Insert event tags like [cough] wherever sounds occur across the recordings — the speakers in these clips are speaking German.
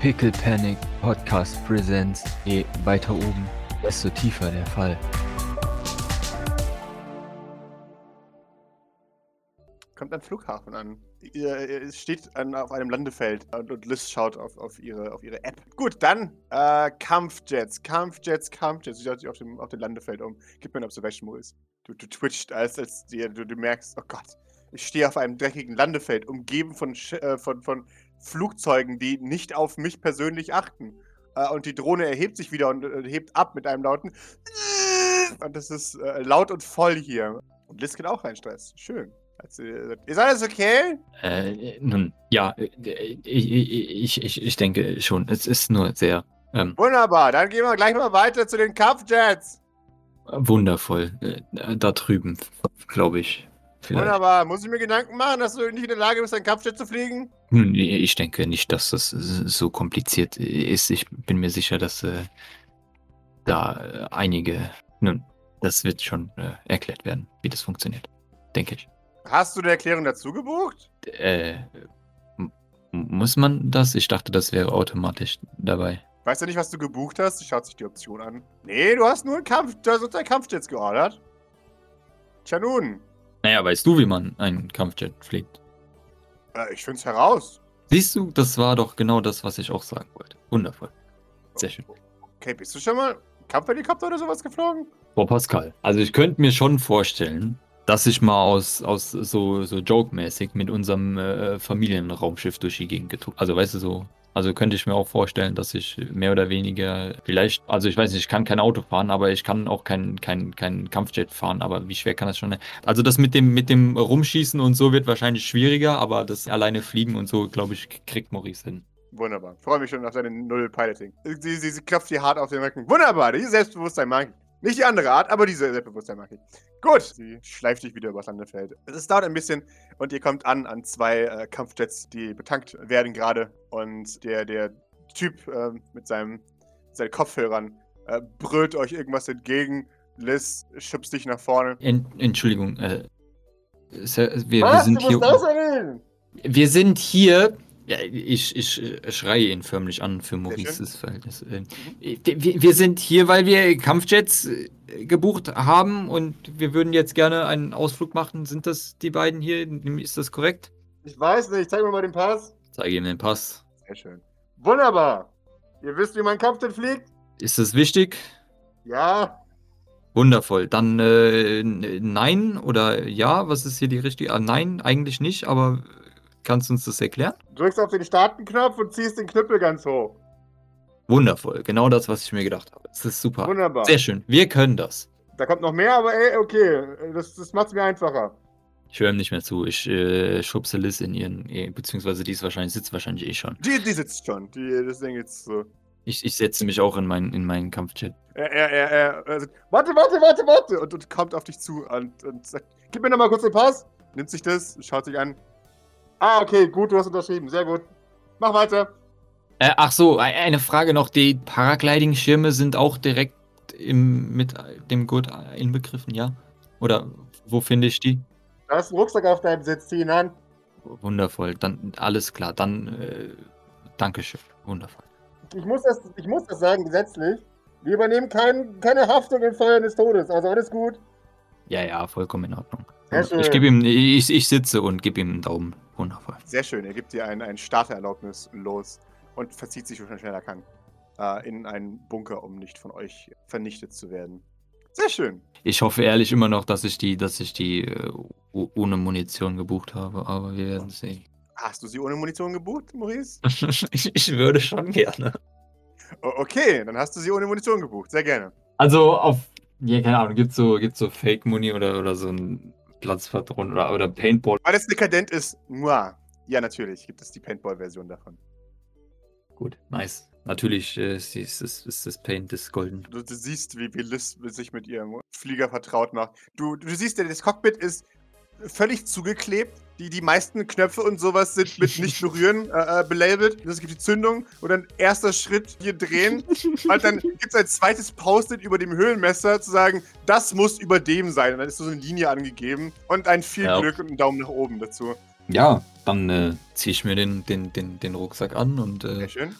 Pickle Panic Podcast Presents. Je weiter oben, desto tiefer der Fall. Kommt am Flughafen an. Ihr, steht an, auf einem Landefeld und, Liz schaut auf, auf, ihre, auf ihre App. Gut, dann äh, Kampfjets, Kampfjets, Kampfjets. Sie schaut sich auf dem, auf dem Landefeld um. Gib mir ein Observation, Maurice. Du, du twitcht, als, als dir, du, du merkst, oh Gott, ich stehe auf einem dreckigen Landefeld, umgeben von, äh, von, von Flugzeugen, die nicht auf mich persönlich achten. Äh, und die Drohne erhebt sich wieder und äh, hebt ab mit einem lauten. [laughs] Und das ist äh, laut und voll hier. Und Liz geht auch rein, Stress. Schön. Gesagt, Ist alles okay? Äh, nun, ja, äh, ich, ich, ich, ich denke schon. Es ist nur sehr ähm, Wunderbar, dann gehen wir gleich mal weiter zu den Kampfjets. wundervoll. Äh, da drüben, glaube ich. Vielleicht. Wunderbar, muss ich mir Gedanken machen, dass du nicht in der Lage bist, ein Kampfjet zu fliegen? Nun, Ich denke nicht, dass das so kompliziert ist. Ich bin mir sicher, dass äh, da äh, einige. Nun, das wird schon äh, erklärt werden, wie das funktioniert. Denke ich. Hast du eine Erklärung dazu gebucht? Äh, muss man das? Ich dachte, das wäre automatisch dabei. Weißt du nicht, was du gebucht hast? Schaut sich die Option an. Nee, du hast nur einen Kampf, du hast zwei Kampfjets geordert. Tja nun, Naja, weißt du, wie man einen Kampfjet fliegt? Äh, ich find's heraus. Siehst du, das war doch genau das, was ich auch sagen wollte. Wundervoll. Sehr schön. Okay, bist du schon mal Kampfhelikopter oder sowas geflogen? Boah, Pascal. Also ich könnte mir schon vorstellen, dass ich mal aus, aus so, so joke-mäßig mit unserem äh, Familienraumschiff durch die Gegend getuckt. Also weißt du so. Also könnte ich mir auch vorstellen, dass ich mehr oder weniger vielleicht, also ich weiß nicht, ich kann kein Auto fahren, aber ich kann auch kein, kein, kein Kampfjet fahren, aber wie schwer kann das schon? Also das mit dem, mit dem Rumschießen und so wird wahrscheinlich schwieriger, aber das alleine fliegen und so, glaube ich, kriegt Maurice hin. Wunderbar. Freue mich schon auf deine Null-Piloting. Sie, sie, sie klopft dir hart auf den Rücken. Wunderbar, dieses Selbstbewusstsein mag ich. Nicht die andere Art, aber diese Selbstbewusstsein mag ich. Gut. Sie schleift dich wieder übers Landefeld. Es dauert ein bisschen und ihr kommt an an zwei äh, Kampfjets, die betankt werden gerade. Und der, der Typ äh, mit seinem, seinen Kopfhörern äh, brüllt euch irgendwas entgegen. Liz schubst dich nach vorne. Ent, Entschuldigung, äh, Sir, wir, wir sind hier. Wir sind hier. Ja, ich, ich äh, schreie ihn förmlich an für. Maurices Verhältnis. Äh, Wir, wir sind hier, weil wir Kampfjets äh, gebucht haben und wir würden jetzt gerne einen Ausflug machen. Sind das die beiden hier? Ist das korrekt? Ich weiß nicht. Zeig mir mal den Pass. Zeige ihm den Pass. Sehr schön. Wunderbar. Ihr wisst, wie man Kampfjet fliegt? Ist das wichtig? Ja. Wundervoll. Dann äh, nein oder ja? Was ist hier die richtige? Ah, nein, eigentlich nicht, aber kannst du uns das erklären? Drückst auf den Starten-Knopf und ziehst den Knüppel ganz hoch. Wundervoll. Genau das, was ich mir gedacht habe. Das ist super. Wunderbar. Sehr schön. Wir können das. Da kommt noch mehr, aber ey, okay. Das, das macht's mir einfacher. Ich höre ihm nicht mehr zu. Ich äh, schubse Liz in ihren, eh, beziehungsweise die ist wahrscheinlich, sitzt wahrscheinlich eh schon. Die, die sitzt schon. Die, das Ding jetzt so. Ich, ich setze mich auch in meinen, in meinen Kampfchat. Er, er, er, er, warte, warte, warte, warte. Und, und kommt auf dich zu und, und sagt, gib mir nochmal kurz den Pass. Nimmt sich das, schaut sich an. Ah, okay, gut, du hast unterschrieben. Sehr gut. Mach weiter. Äh, ach so, e- eine Frage noch. Die Paragliding-Schirme sind auch direkt im, mit dem Gurt inbegriffen, ja? Oder wo finde ich die? Da hast einen Rucksack auf deinem Sitz, zieh ihn an. Wundervoll. Dann alles klar. Dann äh, Dankeschön. Wundervoll. Ich muss das, ich muss das sagen, gesetzlich. Wir übernehmen kein, keine Haftung im Fall eines Todes. Also alles gut. Ja, ja, vollkommen in Ordnung. Sehr Ich gebe ihm, ich, ich sitze und gebe ihm einen Daumen. Wundervoll. Sehr schön. Er gibt dir ein, ein Startererlaubnis los und verzieht sich, so schnell er kann, äh, in einen Bunker, um nicht von euch vernichtet zu werden. Sehr schön. Ich hoffe ehrlich immer noch, dass ich die, dass ich die äh, ohne Munition gebucht habe, aber wir werden sehen. Hast du sie ohne Munition gebucht, Maurice? [laughs] ich, ich würde schon gerne. Okay, dann hast du sie ohne Munition gebucht. Sehr gerne. Also auf, ja, keine Ahnung, gibt's so, gibt's so Fake Muni oder, oder so ein Platzpatron oder, oder Paintball. Weil es dekadent ist, moi. Ja, natürlich gibt es die Paintball-Version davon. Gut, nice. Natürlich äh, ist, ist, ist, das Paint das Golden. Du, du siehst, wie, wie Liz sich mit ihrem Flieger vertraut macht. Du, du siehst, das Cockpit ist völlig zugeklebt. Die, die meisten Knöpfe und sowas sind mit nicht [laughs] berühren äh, äh, belabelt. Es gibt die Zündung und dann erster Schritt hier drehen. Und dann gibt es ein zweites Post-it über dem Höhlenmesser zu sagen, das muss über dem sein. Und dann ist so eine Linie angegeben und ein viel Ja. Glück und einen Daumen nach oben dazu. Ja, dann äh, ziehe ich mir den, den, den, den Rucksack an und äh, Sehr schön.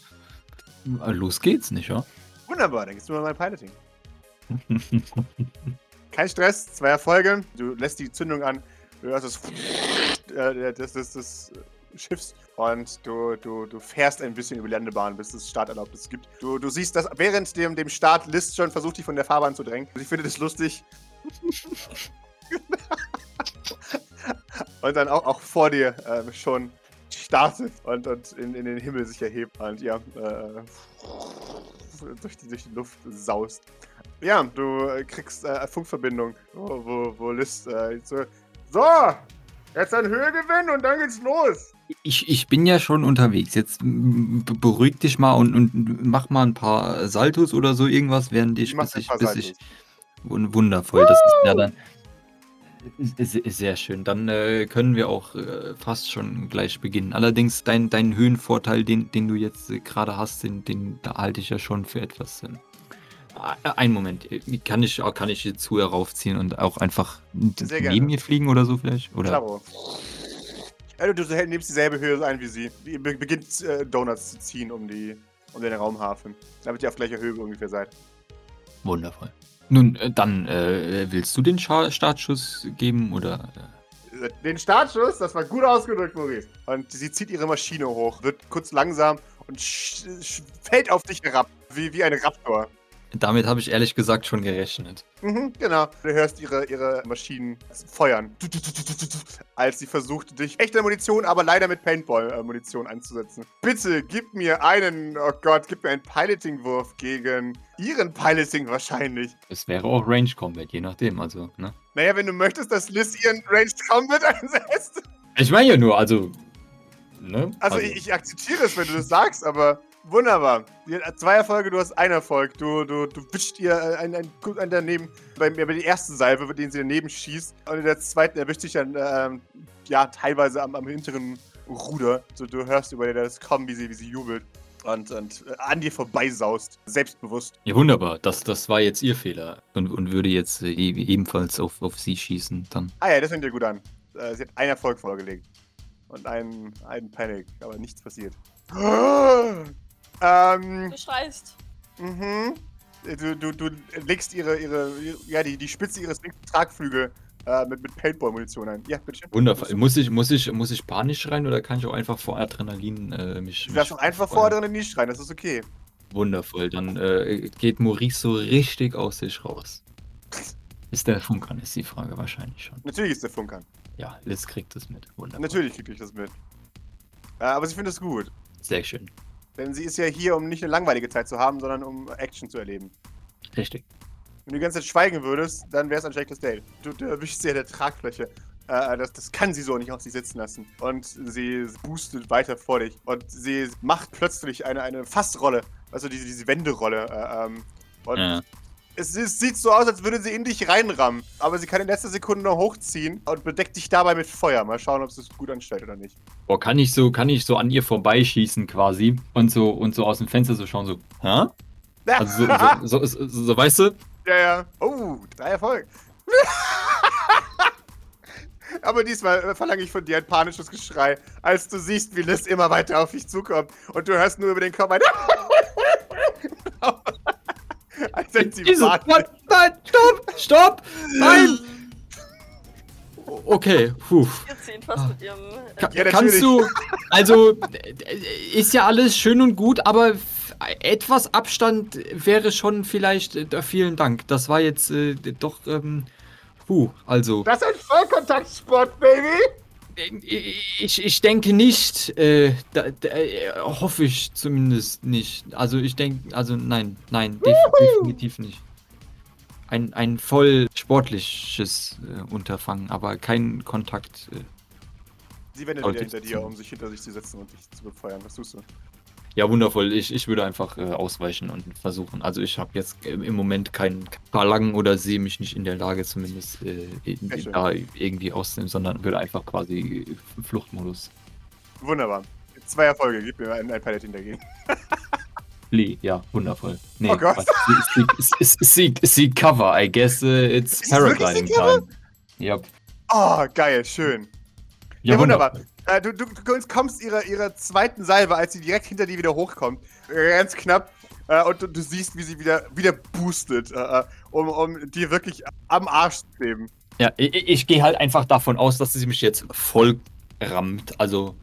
Äh, Los geht's, nicht, ja? Wunderbar, dann gehst du mal mein Piloting. [laughs] Kein Stress, zwei Erfolge. Du lässt die Zündung an, du hörst das, das, das, das Schiffs und du, du, du fährst ein bisschen über die Landebahn, bis es Starterlaubnis gibt. Du, du siehst, dass während dem, dem Start List schon versucht, dich von der Fahrbahn zu drängen. Ich finde das lustig. [laughs] und dann auch, auch vor dir äh, schon startet und, und in, in den Himmel sich erhebt und ja, äh, durch, die, durch die Luft saust. Ja, du kriegst äh, Funkverbindung, wo, wo, wo List äh, so, so, jetzt ein Höhegewinn und dann geht's los. Ich, ich bin ja schon unterwegs. Jetzt beruhig dich mal und, und mach mal ein paar Saltos oder so irgendwas, während ich, Mach bis ich, bis ich Wundervoll, das ist ja dann. Sehr schön. Dann äh, können wir auch äh, fast schon gleich beginnen. Allerdings, dein, dein Höhenvorteil, den, den du jetzt äh, gerade hast, den, den da halte ich ja schon für etwas. Ähm, äh, einen Moment. äh, Kann ich, kann ich jetzt zu heraufziehen und auch einfach neben mir fliegen oder so vielleicht? Oder? Klaro. Du, nimmst dieselbe Höhe ein wie sie. Die be beginnt äh, Donuts zu ziehen um, die, um den Raumhafen. Damit ihr auf gleicher Höhe ungefähr seid. Wundervoll. Nun, äh, dann äh, willst du den Scha Startschuss geben oder? Äh? Den Startschuss, das war gut ausgedrückt, Maurice. Und sie zieht ihre Maschine hoch, wird kurz langsam und fällt auf dich herab. Wie, wie ein Raptor. Damit habe ich ehrlich gesagt schon gerechnet. Mhm, genau. Du hörst ihre, ihre Maschinen feuern. Als sie versucht, dich echte Munition, aber leider mit Paintball-Munition einzusetzen. Bitte gib mir einen, oh Gott, gib mir einen Piloting-Wurf gegen ihren Piloting wahrscheinlich. Es wäre auch Range Combat, je nachdem, also, ne? Naja, wenn du möchtest, dass Liz ihren Ranged Combat [laughs] einsetzt. Ich meine ja nur, also, ne? Also, Ich, ich akzeptiere es, wenn du das sagst, aber wunderbar. Zwei Erfolge, du hast einen Erfolg. Du, du, du wischst ihr äh, ein, ein, ein daneben, bei, bei der ersten Salve, mit denen sie daneben schießt. Und in der zweiten erwischt dich dann, ähm, ja, teilweise am, am hinteren Ruder. So, du hörst über das kommen, wie sie, wie sie jubelt. Und, und äh, an dir vorbeisaust. Selbstbewusst. Ja, wunderbar. Das, das war jetzt ihr Fehler. Und, und würde jetzt äh, ebenfalls auf, auf sie schießen, dann. Ah ja, das fängt dir gut an. Sie hat einen Erfolg vorgelegt. Und einen, einen Panic, aber nichts passiert. [gasps] ähm, Du schreist. Mhm. Du, du, du legst ihre, ihre, ja, die, die Spitze ihres linken Tragflügel äh, mit, mit Paintball-Munition ein. Ja, bitteschön. Wundervoll. Muss ich, muss ich, muss ich panisch schreien oder kann ich auch einfach vor Adrenalin äh, mich. Du darfst auch einfach vor drin in die schreien, das ist okay. Wundervoll. Dann äh, geht Maurice so richtig aus sich raus. Ist der Funkern, ist die Frage wahrscheinlich schon. Natürlich ist der Funkern. Ja, Liz kriegt es mit. Wunderbar. Natürlich kriege ich das mit. Äh, aber sie findet es gut. Sehr schön. Denn sie ist ja hier, um nicht eine langweilige Zeit zu haben, sondern um Action zu erleben. Richtig. Wenn du die ganze Zeit schweigen würdest, dann wäre es ein schlechtes Date. Du, du erwischst sie an der Tragfläche. Äh, das, das kann sie so nicht auf sich sitzen lassen. Und sie boostet weiter vor dich. Und sie macht plötzlich eine, eine Fassrolle. Also diese, diese Wenderolle. Äh, ähm, und Ja. Es, ist, sieht so aus, als würde sie in dich reinrammen. Aber sie kann in letzter Sekunde noch hochziehen und bedeckt dich dabei mit Feuer. Mal schauen, ob es das gut anstellt oder nicht. Boah, kann ich so, kann ich so an ihr vorbeischießen quasi und so und so aus dem Fenster so schauen, so, hä? Also so, so, [laughs] so, so, weißt du? Ja, ja. Oh, drei Erfolg. [laughs] Aber diesmal verlange ich von dir ein panisches Geschrei, als du siehst, wie Liz immer weiter auf dich zukommt und du hörst nur über den Kopf ein [laughs] Als wenn sie Jesus. Gott, nein, stopp, stopp, nein! Okay, puh. Äh, Ka Ja, kannst du, also, äh, ist ja alles schön und gut, aber etwas Abstand wäre schon vielleicht, äh, vielen Dank. Das war jetzt äh, doch, ähm, puh, also. Das ist ein Vollkontaktsport, Baby! Ich, ich denke nicht, äh, da, da, äh, hoffe ich zumindest nicht. Also ich denke, also nein, nein, def definitiv nicht. Ein, ein voll sportliches äh, Unterfangen, aber kein Kontakt. Äh. Sie wendet wieder hinter dir, um sich hinter sich zu setzen und dich zu befeuern. Was tust du? Ja, wundervoll. Ich, ich würde einfach äh, ausweichen und versuchen. Also ich habe jetzt äh, im Moment kein Verlangen oder sehe mich nicht in der Lage, zumindest äh, in, da irgendwie auszunehmen, sondern würde einfach quasi äh, Fluchtmodus. Wunderbar. Zwei Erfolge, gib mir ein, ein Paladin dagegen. Lee, ja, wundervoll. Nee, Oh Gott. Sie, cover, I guess uh, it's paragliding time. Yep. Oh, geil, schön. Ja, Ja, wunderbar. Äh, du, du, du kommst ihrer, ihrer zweiten Salve, als sie direkt hinter dir wieder hochkommt. Ganz knapp. Äh, und du, du, siehst, wie sie wieder, wieder boostet, äh, äh um, um dir wirklich am Arsch zu kleben. Ja, ich, ich gehe halt einfach davon aus, dass sie mich jetzt voll rammt. Also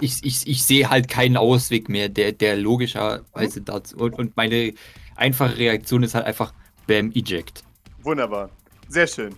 ich, ich, ich sehe halt keinen Ausweg mehr, der, der logischerweise dazu. Und, und meine einfache Reaktion ist halt einfach Bam, Eject. Wunderbar. Sehr schön.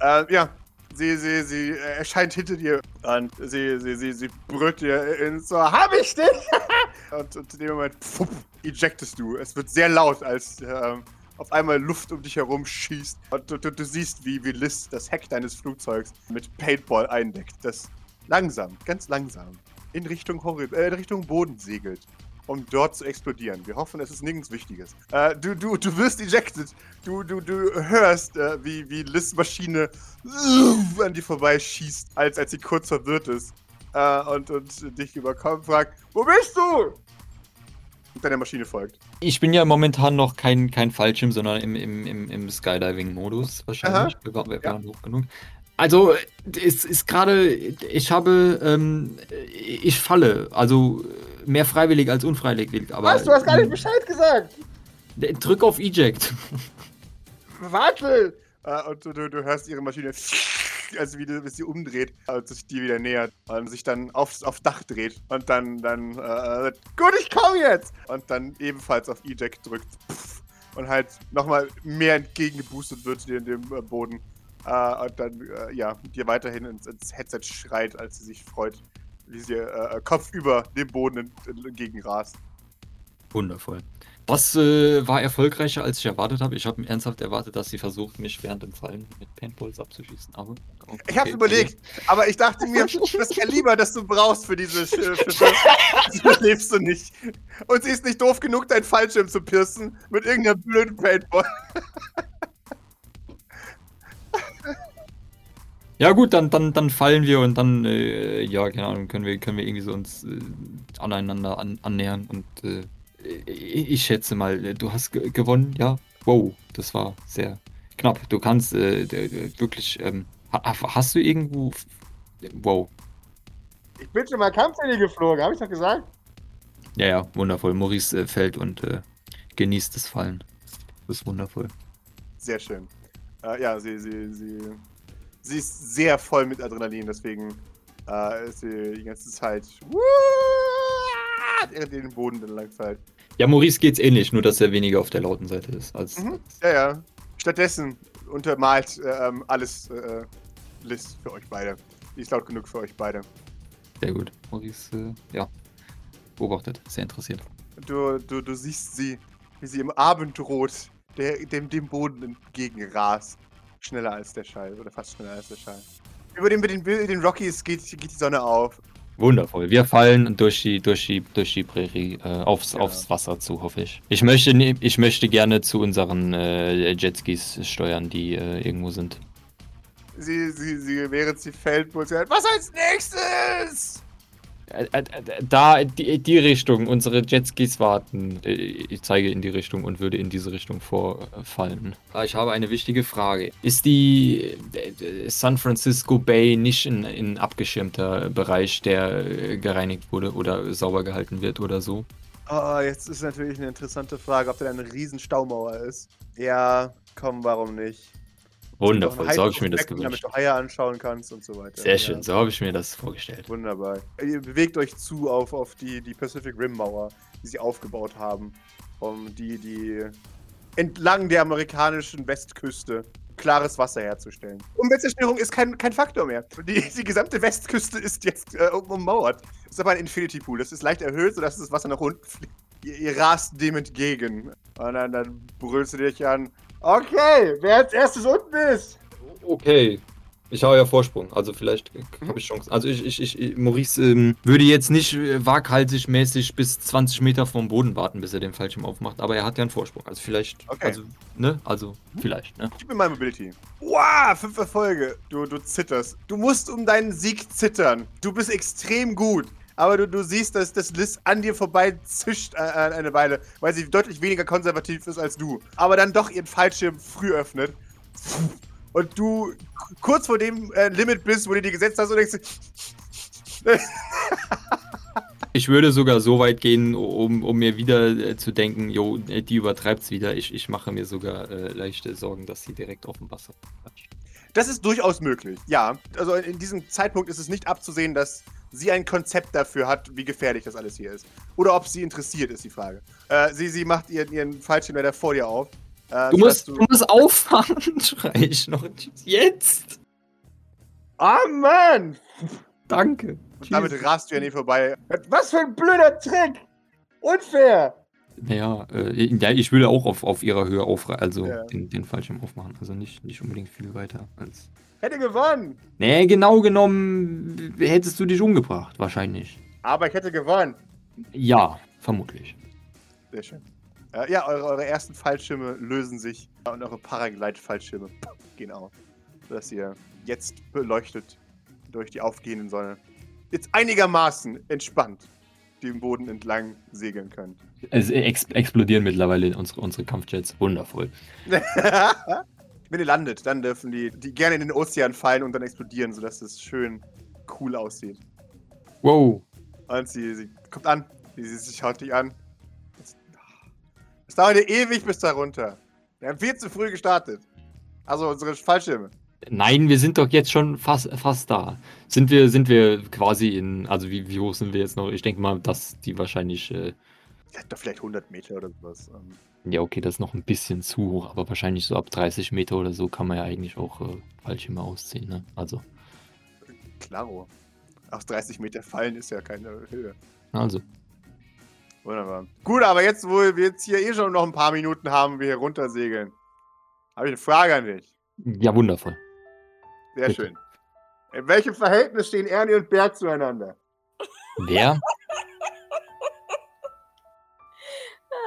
Äh, ja, sie, sie, sie erscheint hinter dir und sie, sie, sie, sie brüllt dir ins Ohr, hab ich dich! [laughs] und, und, in dem Moment pfupp, ejectest du. Es wird sehr laut, als ähm, auf einmal Luft um dich herum schießt und du, du, du, siehst, wie, wie Liz das Heck deines Flugzeugs mit Paintball eindeckt, das langsam, ganz langsam in Richtung, Hori äh, in Richtung Boden segelt um dort zu explodieren. Wir hoffen, es ist nirgends Wichtiges. Äh, du, du, du wirst ejected. Du, du, du hörst, äh, wie, wie Liz Maschine äh, an dir vorbeischießt, als, als sie kurz verwirrt ist. Äh, und, und dich überkommt, fragt, wo bist du? Und deine Maschine folgt. Ich bin ja momentan noch kein, kein Fallschirm, sondern im, im, im, im Skydiving-Modus wahrscheinlich. Wir, wir, wir ja. waren hoch genug. Also, es ist gerade, ich habe, ähm, ich falle. Also, mehr freiwillig als unfreiwillig. Aber, Was? Du hast gar nicht Bescheid gesagt. Drück auf Eject. Warte! Uh, und du, du, hörst ihre Maschine, also wie sie, sie umdreht und sich dir wieder nähert und sich dann aufs, aufs Dach dreht und dann, dann, uh, gut, ich komme jetzt! Und dann ebenfalls auf Eject drückt und halt nochmal mehr entgegengeboostet wird in dem äh, Boden. Uh, und dann, ja, dir weiterhin ins, ins Headset schreit, als sie sich freut, wie sie äh, Kopf über dem Boden entgegen rast. Wundervoll. Was äh, war erfolgreicher, als ich erwartet habe? Ich habe ernsthaft erwartet, dass sie versucht, mich während dem Fallen mit Paintballs abzuschießen. Aber okay, ich habe überlegt, aber ich dachte mir, [laughs] das Kaliber, das du brauchst für diese Schiffe, das [laughs] lebst du nicht. Und sie ist nicht doof genug, deinen Fallschirm zu piercen mit irgendeinem blöden Paintball. [laughs] Ja gut, dann, dann, dann fallen wir und dann, äh, ja, keine Ahnung, können wir, können wir irgendwie so uns äh, aneinander an, annähern und äh, ich schätze mal, äh, du hast gewonnen, ja? Wow, das war sehr knapp. Du kannst äh, wirklich, ähm, hast du irgendwo, wow. Ich bin schon mal Kampfheli geflogen, habe ich doch gesagt? Ja, ja, wundervoll. Maurice äh, fällt und genießt das Fallen. Das ist wundervoll. Sehr schön. ja, sie, sie, sie sie ist sehr voll mit Adrenalin, deswegen äh, ist sie die ganze Zeit während den Boden dann lang fällt. Ja, Maurice geht's ähnlich, nur dass er weniger auf der lauten Seite ist. Als, mhm. Ja, ja. Stattdessen untermalt äh, ähm, alles äh, Liz für euch beide. Die ist laut genug für euch beide. Sehr gut. Maurice, äh, ja, beobachtet, sehr interessiert. Du, du, du siehst sie, wie sie im Abendrot der, dem, dem Boden entgegenrast. Schneller als der Schall oder fast schneller als der Schall. Über den, den, den Rockies geht, geht die Sonne auf. Wundervoll. Wir fallen durch die, durch die, durch die Prärie äh, aufs, ja. aufs Wasser zu, hoffe ich. Ich möchte, ich möchte gerne zu unseren äh, Jetskis steuern, die äh, irgendwo sind. Sie, sie, sie, während sie fällt, muss sie halt, was als nächstes? Äh, äh, da, die, die Richtung, unsere Jetskis warten. Äh, ich zeige in die Richtung und würde in diese Richtung vorfallen. Ah, ich habe eine wichtige Frage. Ist die San Francisco Bay nicht ein, ein abgeschirmter Bereich, der gereinigt wurde oder sauber gehalten wird oder so? Oh, jetzt ist natürlich eine interessante Frage, ob da eine riesen Staumauer ist. Ja, komm, warum nicht? Wundervoll, so habe ich mir das gewünscht. Damit du Haie anschauen kannst und so weiter. Sehr schön, ja. so habe ich mir das vorgestellt. Wunderbar. Ihr bewegt euch zu auf, auf die, die Pacific Rim Mauer, die sie aufgebaut haben, um die, die entlang der amerikanischen Westküste klares Wasser herzustellen. Umweltzerstörung ist kein, kein Faktor mehr. Die, die gesamte Westküste ist jetzt äh, ummauert. Das ist aber ein Infinity Pool. Das ist leicht erhöht, sodass das Wasser nach unten fliegt. Ihr, ihr rast dem entgegen. Und dann, dann brüllst du dich an. Okay, wer als erstes unten ist. Okay. Ich habe ja Vorsprung, also vielleicht habe ich Chance. Also ich, ich, ich Maurice ähm, würde jetzt nicht äh, waghalsig mäßig bis 20 Meter vom Boden warten, bis er den Fallschirm aufmacht, aber er hat ja einen Vorsprung. Also vielleicht, okay. also, ne? Also, vielleicht, ne? Gib mir mal Mobility. Wow, fünf Erfolge. Du, du zitterst. Du musst um deinen Sieg zittern. Du bist extrem gut aber du, du siehst, dass das Liz an dir vorbei zischt äh, eine Weile, weil sie deutlich weniger konservativ ist als du. Aber dann doch ihren Fallschirm früh öffnet. Und du kurz vor dem äh, Limit bist, wo du dir gesetzt hast und denkst, [laughs] Ich würde sogar so weit gehen, um, um mir wieder äh, zu denken, jo, äh, die übertreibt's wieder. Ich, ich mache mir sogar äh, leichte Sorgen, dass sie direkt auf dem Wasser quatscht. Das ist durchaus möglich, ja. Also in diesem Zeitpunkt ist es nicht abzusehen, dass sie ein Konzept dafür hat, wie gefährlich das alles hier ist. Oder ob sie interessiert, ist die Frage. Äh, sie, sie macht ihren, ihren Fallschirmschirm vor dir auf. Äh, Du musst, du musst auffahren, [laughs] schrei ich noch. Jetzt! Ah, Mann! Danke. Und damit rast du an ihr vorbei. Was für ein blöder Trick! Unfair! Naja, äh, ja, ich würde auch auf, auf ihrer Höhe auf, also Ja. den, den Fallschirm aufmachen. Also nicht, nicht unbedingt viel weiter als. Hätte gewonnen! Nee, genau genommen hättest du dich umgebracht, wahrscheinlich. Aber ich hätte gewonnen. Ja, vermutlich. Sehr schön. Äh, ja, eure, eure ersten Fallschirme lösen sich und eure Paraglide-Fallschirme [laughs] gehen auf. Sodass ihr jetzt beleuchtet durch die aufgehenden Sonne jetzt einigermaßen entspannt den Boden entlang segeln könnt. Es ex explodieren mittlerweile unsere, unsere Kampfjets. Wundervoll. [laughs] Wenn ihr landet, dann dürfen die, die gerne in den Ozean fallen und dann explodieren, sodass es schön cool aussieht. Wow. Und sie, sie kommt an, sie, schaut dich an. Es, es dauert ewig bis da runter. Wir haben viel zu früh gestartet. Also unsere Fallschirme. Nein, wir sind doch jetzt schon fast, fast da. Sind wir, sind wir quasi in, also wie, wie hoch sind wir jetzt noch? Ich denke mal, dass die wahrscheinlich, äh, Ja, vielleicht 100 Meter oder sowas. Ähm, ja okay, das ist noch ein bisschen zu hoch, aber wahrscheinlich so ab 30 Meter oder so kann man ja eigentlich auch äh, Fallschirme ausziehen, ne? Also, klaro. Aus 30 Meter fallen ist ja keine Höhe. also. Wunderbar. Gut, aber jetzt, wo wir jetzt hier eh schon noch ein paar Minuten haben, wir hier runtersegeln, habe ich eine Frage an dich. Ja, wundervoll. Sehr Bitte. schön. In welchem Verhältnis stehen Ernie und Berg zueinander? Wer?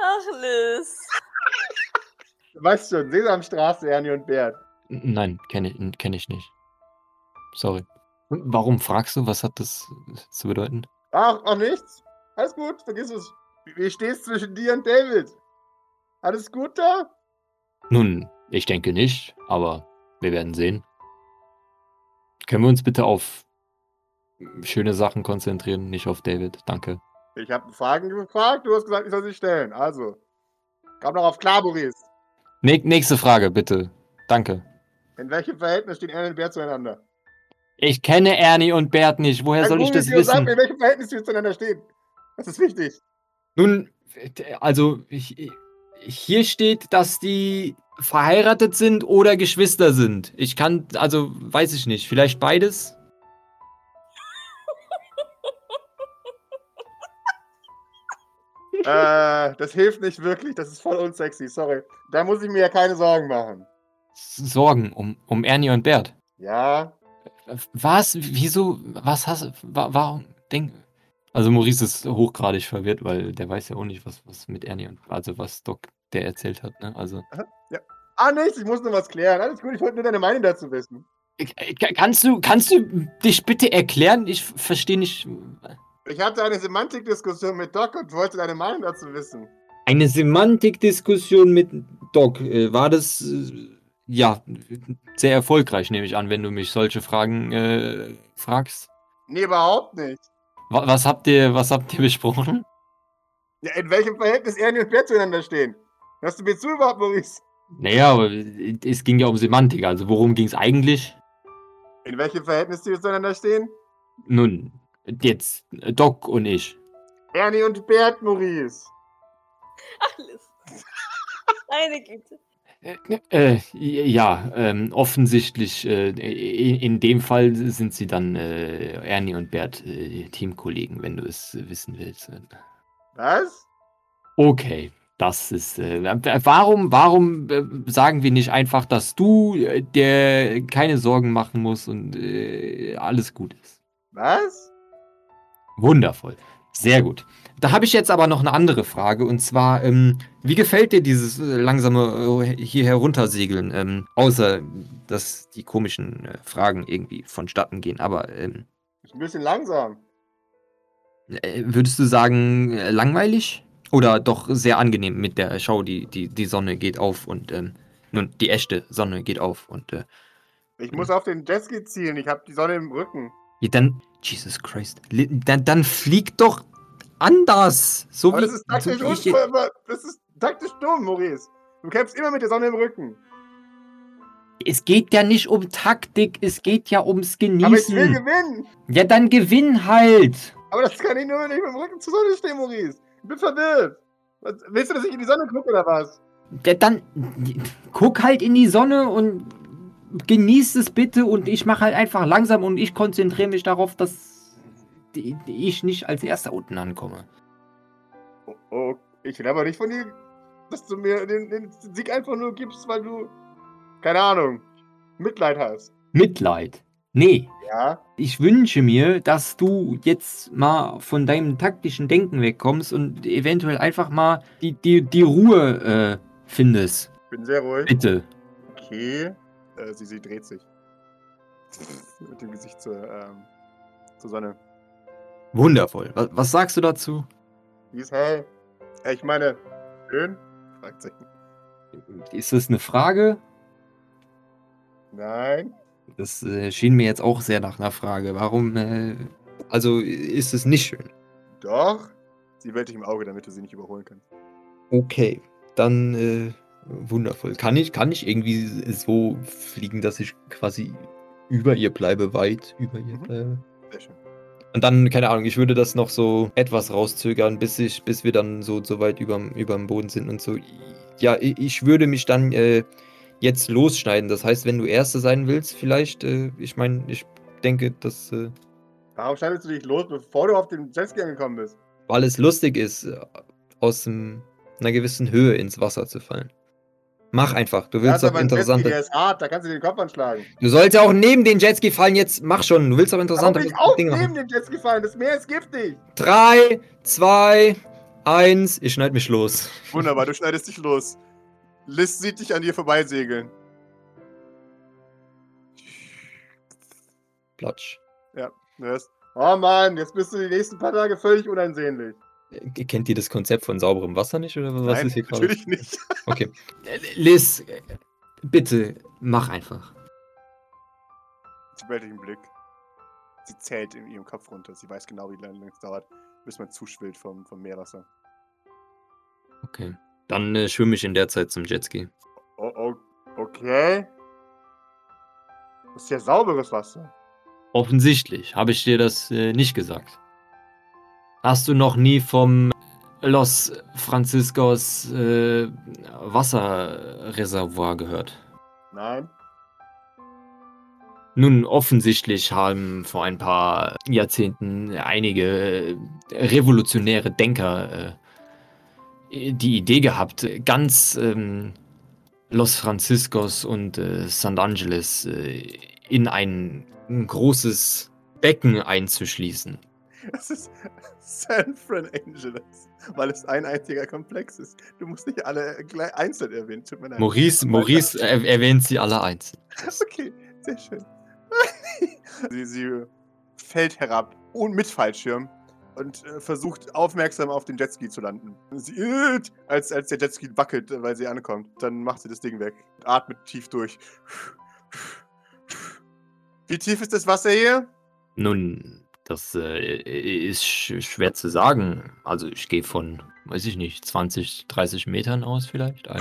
Ach, Liz. Weißt schon, Sesamstraße, Ernie und Bert. Nein, kenne ich, kenn ich nicht. Sorry. Und Warum fragst du? Was hat das zu bedeuten? Ach, auch nichts. Alles gut, vergiss es. Wie stehst zwischen dir und David? Alles gut da? Nun, ich denke nicht, aber wir werden sehen. Können wir uns bitte auf schöne Sachen konzentrieren, nicht auf David? Danke. Ich habe Fragen gefragt, du hast gesagt, ich soll sie stellen. Also, komm doch auf klar, Boris. Nä- nächste Frage, bitte. Danke. In welchem Verhältnis stehen Ernie und Bert zueinander? Ich kenne Ernie und Bert nicht. Woher Dann soll ich das wissen? mir, in welchem Verhältnis sie zueinander stehen. Das ist wichtig. Nun, also ich, hier steht, dass die verheiratet sind oder Geschwister sind. Ich kann, also weiß ich nicht. Vielleicht beides? Äh, das hilft nicht wirklich, das ist voll unsexy, sorry. Da muss ich mir ja keine Sorgen machen. Sorgen um, um Ernie und Bert. Ja, Was? Wieso? Was hast wa Warum? Denk. Also Maurice ist hochgradig verwirrt, weil der weiß ja auch nicht, was, was mit Ernie und also was Doc der erzählt hat, ne? Also. Ah, nichts, ich muss nur was klären. Alles gut, ich wollte nur deine Meinung dazu wissen. Äh, Kannst du, kannst du dich bitte erklären? Ich verstehe nicht. Ich hatte eine Semantikdiskussion mit Doc und wollte deine Meinung dazu wissen. Eine Semantikdiskussion mit Doc. Äh, War das äh, ja sehr erfolgreich, nehme ich an, wenn du mich solche Fragen äh, fragst? Nee, überhaupt nicht. Wa was habt ihr, was habt ihr besprochen? Ja, in welchem Verhältnis Ernie und Bert zueinander stehen? Hörst du mir zu überhaupt, Maurice? Naja, aber es ging ja um Semantik. Also worum ging es eigentlich? In welchem Verhältnis die zueinander stehen? Nun, jetzt äh, Doc und ich. Ernie und Bert, Maurice. Liz. [laughs] Meine Güte. Äh, ja, ähm, offensichtlich, äh, in, in dem Fall sind sie dann äh, Ernie und Bert äh, Teamkollegen, wenn du es wissen willst. Was? Okay, das ist. Äh, warum, warum äh, sagen wir nicht einfach, dass du äh, der keine Sorgen machen musst und äh, alles gut ist? Was? Wundervoll. Sehr gut. Da habe ich jetzt aber noch eine andere Frage und zwar, ähm, wie gefällt dir dieses äh, langsame äh, hier heruntersegeln? Ähm, außer, dass die komischen äh, Fragen irgendwie vonstatten gehen. Aber ähm, ein bisschen langsam. äh, würdest du sagen, äh, langweilig? Oder doch sehr angenehm mit der Schau, die, die, die Sonne geht auf und ähm, nun, die echte Sonne geht auf und äh, Ich muss auf den Jetski zielen, ich habe die Sonne im Rücken. Ja, dann, Jesus Christ, dann, dann flieg doch anders. So Aber wie, das ist taktisch so ich, das ist taktisch dumm, Maurice. Du kämpfst immer mit der Sonne im Rücken. Es geht ja nicht um Taktik, es geht ja ums Aber ich will Genießen. gewinnen. Ja, dann gewinn halt. Aber das kann ich nur, wenn ich mit dem Rücken zur Sonne stehe, Maurice. Ich bin verwirrt. Willst du, dass ich in die Sonne gucke oder was? Ja, dann guck halt in die Sonne und genieß es bitte und ich mache halt einfach langsam und ich konzentriere mich darauf, dass ich nicht als erster unten ankomme. Oh, oh, ich will aber nicht von dir, dass du mir den, den Sieg einfach nur gibst, weil du, keine Ahnung, Mitleid hast. Mitleid. Nee, Ja? ich wünsche mir, dass du jetzt mal von deinem taktischen Denken wegkommst und eventuell einfach mal die, die, die Ruhe äh, findest. Ich bin sehr ruhig. Bitte. Okay. Äh, sie, sie dreht sich. [laughs] Mit dem Gesicht zur, ähm, zur Sonne. Wundervoll. Was, was sagst du dazu? Die ist hell. Äh, ich meine, schön? Fragt sich. Ist das eine Frage? Nein. Das äh, schien mir jetzt auch sehr nach einer Frage. Warum, äh, also ist es nicht schön? Doch. Sie wählt dich im Auge, damit du sie nicht überholen kannst. Okay, dann äh, wundervoll. Kann ich, kann ich irgendwie so fliegen, dass ich quasi über ihr bleibe, weit über ihr Mhm. bleibe? Sehr schön. Und dann, keine Ahnung, ich würde das noch so etwas rauszögern, bis ich, bis wir dann so, so weit überm, überm Boden sind und so. Ja, ich, ich würde mich dann äh, jetzt losschneiden. Das heißt, wenn du Erste sein willst, vielleicht, äh, ich meine, ich denke, dass, äh, Warum schneidest du dich los, bevor du auf den Jetski angekommen bist? weil es lustig ist, äh, aus einer gewissen Höhe ins Wasser zu fallen. Mach einfach, du willst doch aber interessante. der ist hart, da kannst du den Kopf anschlagen. Du sollst ja auch neben den Jetski fallen, jetzt mach schon, du willst doch interessante ich auch Dinge neben machen. dem Jetski fallen? Das Meer ist giftig. Drei, zwei, eins, ich schneid mich los. Wunderbar, du schneidest dich los. Liz sieht dich an dir vorbeisegeln. Platsch. Du hörst, oh Mann, jetzt bist du die nächsten paar Tage völlig unansehnlich. Äh, Kennt ihr das Konzept von sauberem Wasser nicht oder was Nein, ist hier gerade? natürlich nicht. [laughs] Okay. Liz, bitte, mach einfach. Sie behält im Blick. Sie zählt in ihrem Kopf runter. Sie weiß genau, wie lange es dauert, bis man zuschwillt vom, vom Meerwasser. Okay. Dann äh, schwimme ich in der Zeit zum Jetski. Oh, oh, okay. Das ist ja sauberes Wasser. Offensichtlich habe ich dir das äh, nicht gesagt. Hast du noch nie vom Los Franciscos äh, Wasserreservoir gehört? Nein? Nun, offensichtlich haben vor ein paar Jahrzehnten einige revolutionäre Denker äh, die Idee gehabt, ganz ähm, Los Franciscos und äh, St. Angeles äh, in ein, ein großes Becken einzuschließen. Das ist San Fran Angeles, weil es ein einziger Komplex ist. Du musst nicht alle einzeln erwähnen. Maurice, Maurice er erwähnt sie alle einzeln. [laughs] Okay, sehr schön. [laughs] sie, sie fällt herab und mit Fallschirm und äh, versucht aufmerksam auf den Jetski zu landen. Sie irrt, als, als der Jetski wackelt, weil sie ankommt. Dann macht sie das Ding weg. Atmet tief durch. Wie tief ist das Wasser hier? Nun, das äh, ist sch schwer zu sagen. Also ich gehe von, weiß ich nicht, 20, 30 Metern aus vielleicht. Äh,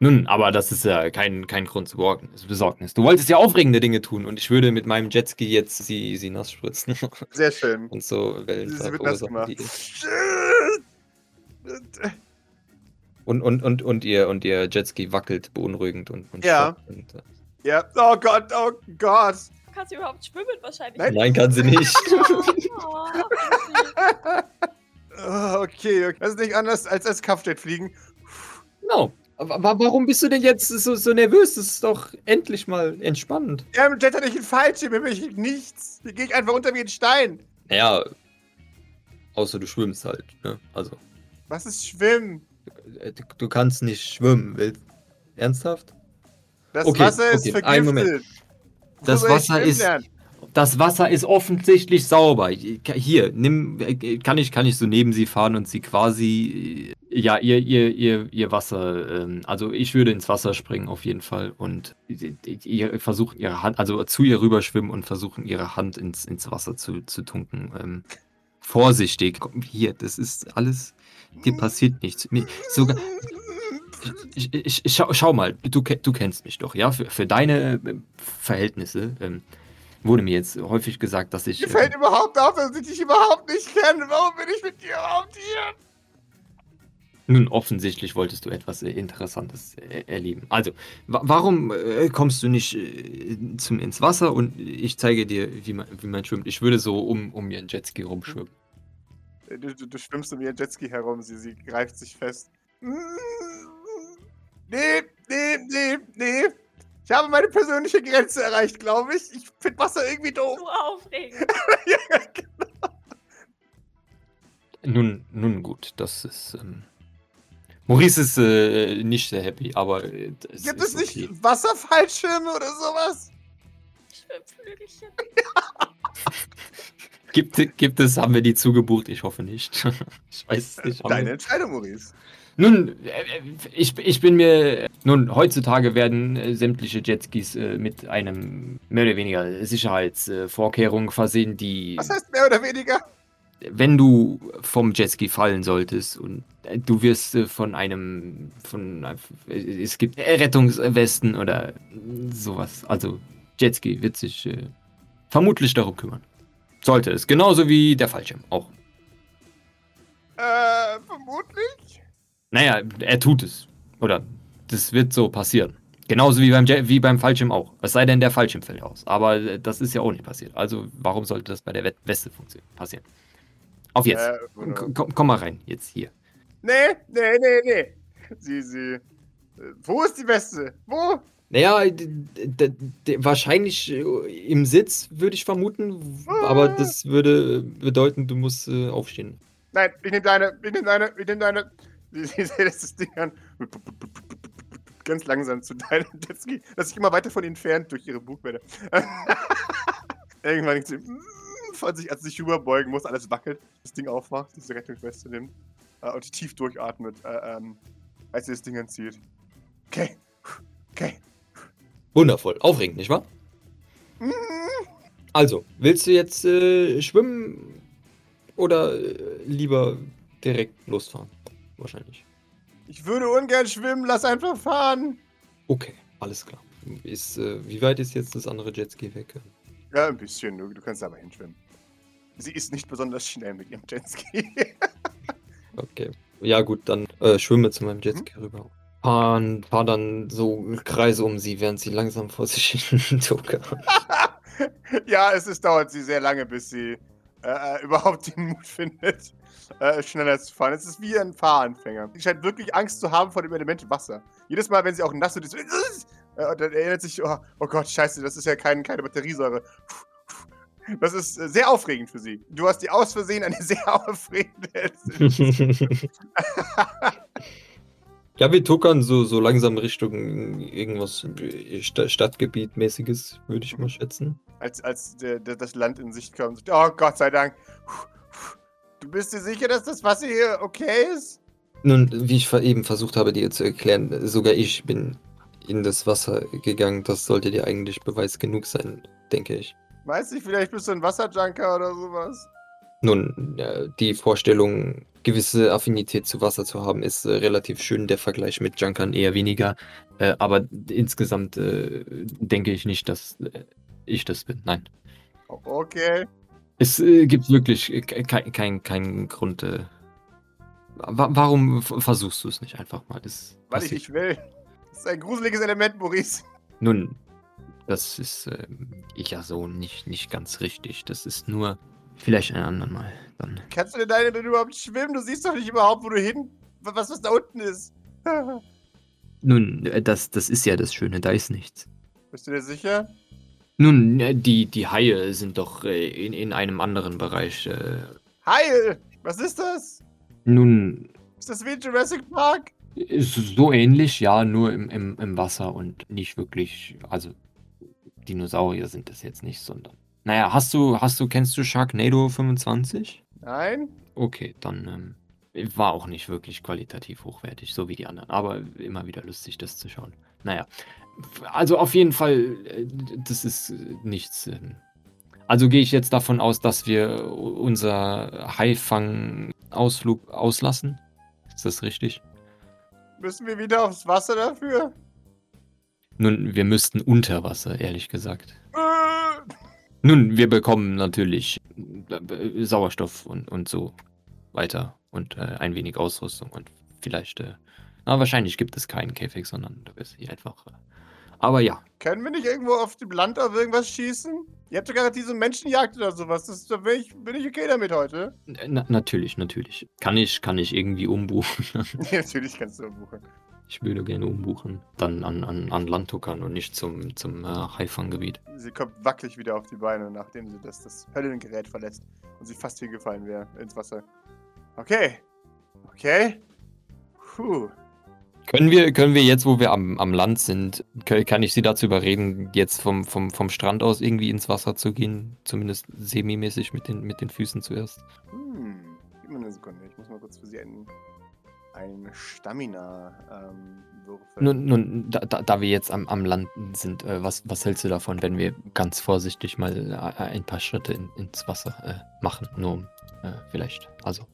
Nun, aber das ist ja kein, kein Grund zur Besorgnis-. Du wolltest ja aufregende Dinge tun und ich würde mit meinem Jetski jetzt sie, sie nass spritzen [laughs] Sehr schön. und so Wellen Sie wird nass gemacht. Und, und, und, und, ihr, und ihr Jetski wackelt beunruhigend und, und Ja. und, äh, Ja, oh Gott, oh Gott. Kannst du überhaupt schwimmen wahrscheinlich? Nein. Nein, kann sie nicht. [laughs] Oh, Oh, [laughs] okay, okay. Das ist nicht anders als als Kampfjet fliegen. no. Aber warum bist du denn jetzt so, so nervös? Das ist doch endlich mal entspannend. Ja, im Jet hatte ich einen Fallschirm, hier ich nichts. Hier gehe ich einfach unter wie ein Stein. Naja, außer du schwimmst halt. Ne? Also, Was ist Schwimmen? äh, du, du kannst nicht schwimmen. Willst, ernsthaft? Das Okay, Wasser ist okay, einen Moment. Das Wasser ist-? Das Wasser ist offensichtlich sauber. Hier, nimm, äh, kann ich, kann ich so neben sie fahren und sie quasi Ja, ihr, ihr, ihr, ihr Wasser, ähm, also ich würde ins Wasser springen auf jeden Fall und ihr versucht ihre Hand, also zu ihr rüberschwimmen und versuchen ihre Hand ins, ins Wasser zu, zu tunken. Ähm, vorsichtig, hier, das ist alles, dir passiert nichts. Sogar, ich, ich, ich, schau, schau mal, du, du kennst mich doch, ja, für, für deine äh, Verhältnisse ähm, wurde mir jetzt häufig gesagt, dass ich... Mir fällt äh, überhaupt auf, dass ich dich überhaupt nicht kenne. Warum bin ich mit dir überhaupt hier? Nun, offensichtlich wolltest du etwas äh, Interessantes äh, erleben. Also, wa warum äh, kommst du nicht äh, zum, ins Wasser und ich zeige dir, wie man, wie man schwimmt? Ich würde so um, um ihren Jetski rumschwimmen. Du, du, du schwimmst um ihren Jetski herum, sie, sie greift sich fest. Nee, nee, nee, nee. Ich habe meine persönliche Grenze erreicht, glaube ich. Ich finde Wasser irgendwie doof. So aufregend. [laughs] ja, genau. Nun, nun gut, das ist. Ähm Maurice ist äh, nicht sehr happy, aber. Äh, es Gibt ist es nicht okay. Wasserfallschirme oder sowas? Schwimmflügelchen. [laughs] Gibt, gibt es, haben wir die zugebucht? Ich hoffe nicht. [laughs] ich weiß es nicht. Deine Entscheidung, Maurice. Nun, äh, ich, ich bin mir. Nun, heutzutage werden äh, sämtliche Jetskis äh, mit einem mehr oder weniger Sicherheitsvorkehrungen versehen, die. Was heißt mehr oder weniger? wenn du vom Jetski fallen solltest und du wirst von einem, von, es gibt Rettungswesten oder sowas. Also Jetski wird sich vermutlich darum kümmern. Sollte es. Genauso wie der Fallschirm auch. Äh, vermutlich. Naja, er tut es. Oder das wird so passieren. Genauso wie beim, wie beim Fallschirm auch. Es sei denn, der Fallschirm fällt aus. Aber äh, das ist ja auch nicht passiert. Also warum sollte das bei der Weste passieren? Auf jetzt. Äh, Komm, komm mal rein, jetzt hier. Nee, nee, nee, nee. Sie, sie. äh, Wo ist die Weste? Wo? Naja, wahrscheinlich äh, im Sitz würde ich vermuten, aber das würde bedeuten, du musst äh, aufstehen. Nein, ich nehme deine, ich nehme deine, ich nehme deine. Das Ding an. Ganz langsam zu deinem Jetski, das sich immer weiter von entfernt durch ihre Bugwelle. [laughs] Irgendwann denkt sie, mm, von sich, als sie sich überbeugen muss, alles wackelt, das Ding aufmacht, diese Rettungsweste nimmt äh, und tief durchatmet, äh, ähm, als sie das Ding anzieht. Okay, okay. Wundervoll, aufregend, nicht wahr? Mm, Also, willst du jetzt äh, schwimmen oder äh, lieber direkt losfahren? Wahrscheinlich. Ich würde ungern schwimmen, lass einfach fahren. Okay, alles klar. Ist, äh, wie weit ist jetzt das andere Jetski weg? Ja, ein bisschen, du, du kannst aber hinschwimmen. Sie ist nicht besonders schnell mit ihrem Jetski. [laughs] Okay. Ja, gut, dann äh, schwimme zu meinem Jetski rüber. Fahr, fahr dann so Kreise um sie, während sie langsam vor sich hin [laughs] tuckert. [laughs] ja, es ist, dauert sie sehr lange, bis sie äh, äh, [laughs] überhaupt den Mut findet, äh, schneller zu fahren. Es ist wie ein Fahranfänger. Sie scheint wirklich Angst zu haben vor dem Element Wasser. Jedes Mal, wenn sie auch nass wird, ist äh, dann erinnert sich, oh, oh Gott, scheiße, das ist ja kein, keine Batteriesäure. Das ist äh, sehr aufregend für sie. Du hast die aus Versehen eine [laughs] sehr aufregende [laughs] ja, wir tuckern so, so langsam Richtung irgendwas äh, Sta Stadtgebiet-mäßiges, würde ich mal schätzen. Als, als der, der, das Land in Sicht kommt. Oh Gott sei Dank. Du bist dir sicher, dass das Wasser hier okay ist? Nun, wie ich eben versucht habe, dir zu erklären, sogar ich bin in das Wasser gegangen. Das sollte dir eigentlich Beweis genug sein, denke ich. Weiß nicht, vielleicht bist du ein Wasserjunker oder sowas. Nun, äh, die Vorstellung, gewisse Affinität zu Wasser zu haben, ist äh, relativ schön. Der Vergleich mit Junkern eher weniger. Äh, aber insgesamt denke ich nicht, dass ich das bin. Nein. Okay. Es äh, gibt wirklich äh, keinen kein, kein Grund. Äh, wa warum versuchst du es nicht einfach mal? Das Weil ich nicht will. Das ist ein gruseliges Element, Maurice. Nun, das ist äh, ja so nicht, nicht ganz richtig. Das ist nur vielleicht ein andermal. Dann. Kannst du denn deine überhaupt schwimmen? Du siehst doch nicht überhaupt, wo du hin. Was, was da unten ist. Nun, äh, das, das ist ja das Schöne, da ist nichts. Bist du dir sicher? Nun, äh, die, die Haie sind doch äh, in, in einem anderen Bereich. Äh, Heil! Was ist das? nun, Ist das wie in Jurassic Park? ist so ähnlich, ja, nur im, im, im Wasser und nicht wirklich. Also, Dinosaurier sind das jetzt nicht, sondern. Naja, hast du, hast du, kennst du Sharknado 25? Nein? Okay, dann ähm, War auch nicht wirklich qualitativ hochwertig, so wie die anderen. Aber immer wieder lustig, das zu schauen. Naja. Also auf jeden Fall, äh, das ist äh, nichts. ähm, Also gehe ich jetzt davon aus, dass wir unser Haifang-Ausflug auslassen. Ist das richtig? Müssen wir wieder aufs Wasser dafür? Nun, wir müssten unter Wasser, ehrlich gesagt. Äh, Nun, wir bekommen natürlich äh, Sauerstoff und, und so weiter und äh, ein wenig Ausrüstung und vielleicht, äh, na, wahrscheinlich gibt es keinen Käfig, sondern du wirst hier einfach. Aber ja, Können wir nicht irgendwo auf dem Land auf irgendwas schießen? Ihr habt doch gerade diese Menschenjagd oder sowas. Das, da bin ich, bin ich okay damit heute. na, natürlich, natürlich. Kann ich, kann ich irgendwie umbuchen. [laughs] Natürlich kannst du buchen. ich würde gerne umbuchen. Dann an, an, an Land tuckern und nicht zum, zum äh, Haifanggebiet. Sie kommt wackelig wieder auf die Beine, nachdem sie das, das Höllengerät verlässt und sie fast hingefallen wäre ins Wasser. Okay. Okay. Puh. Können wir, können wir jetzt, wo wir am, am Land sind, kann, kann ich Sie dazu überreden, jetzt vom, vom, vom Strand aus irgendwie ins Wasser zu gehen? Zumindest semi-mäßig mit den, mit den Füßen zuerst. Hm. Gib mir eine Sekunde. Ich muss mal kurz für sie einen, einen Stamina ähm, würfeln. Nun, nun da, da, wir jetzt am, am Land sind, äh, was, was hältst du davon, wenn wir ganz vorsichtig mal äh, ein paar Schritte in, ins Wasser äh, machen? Nur äh, vielleicht. Also.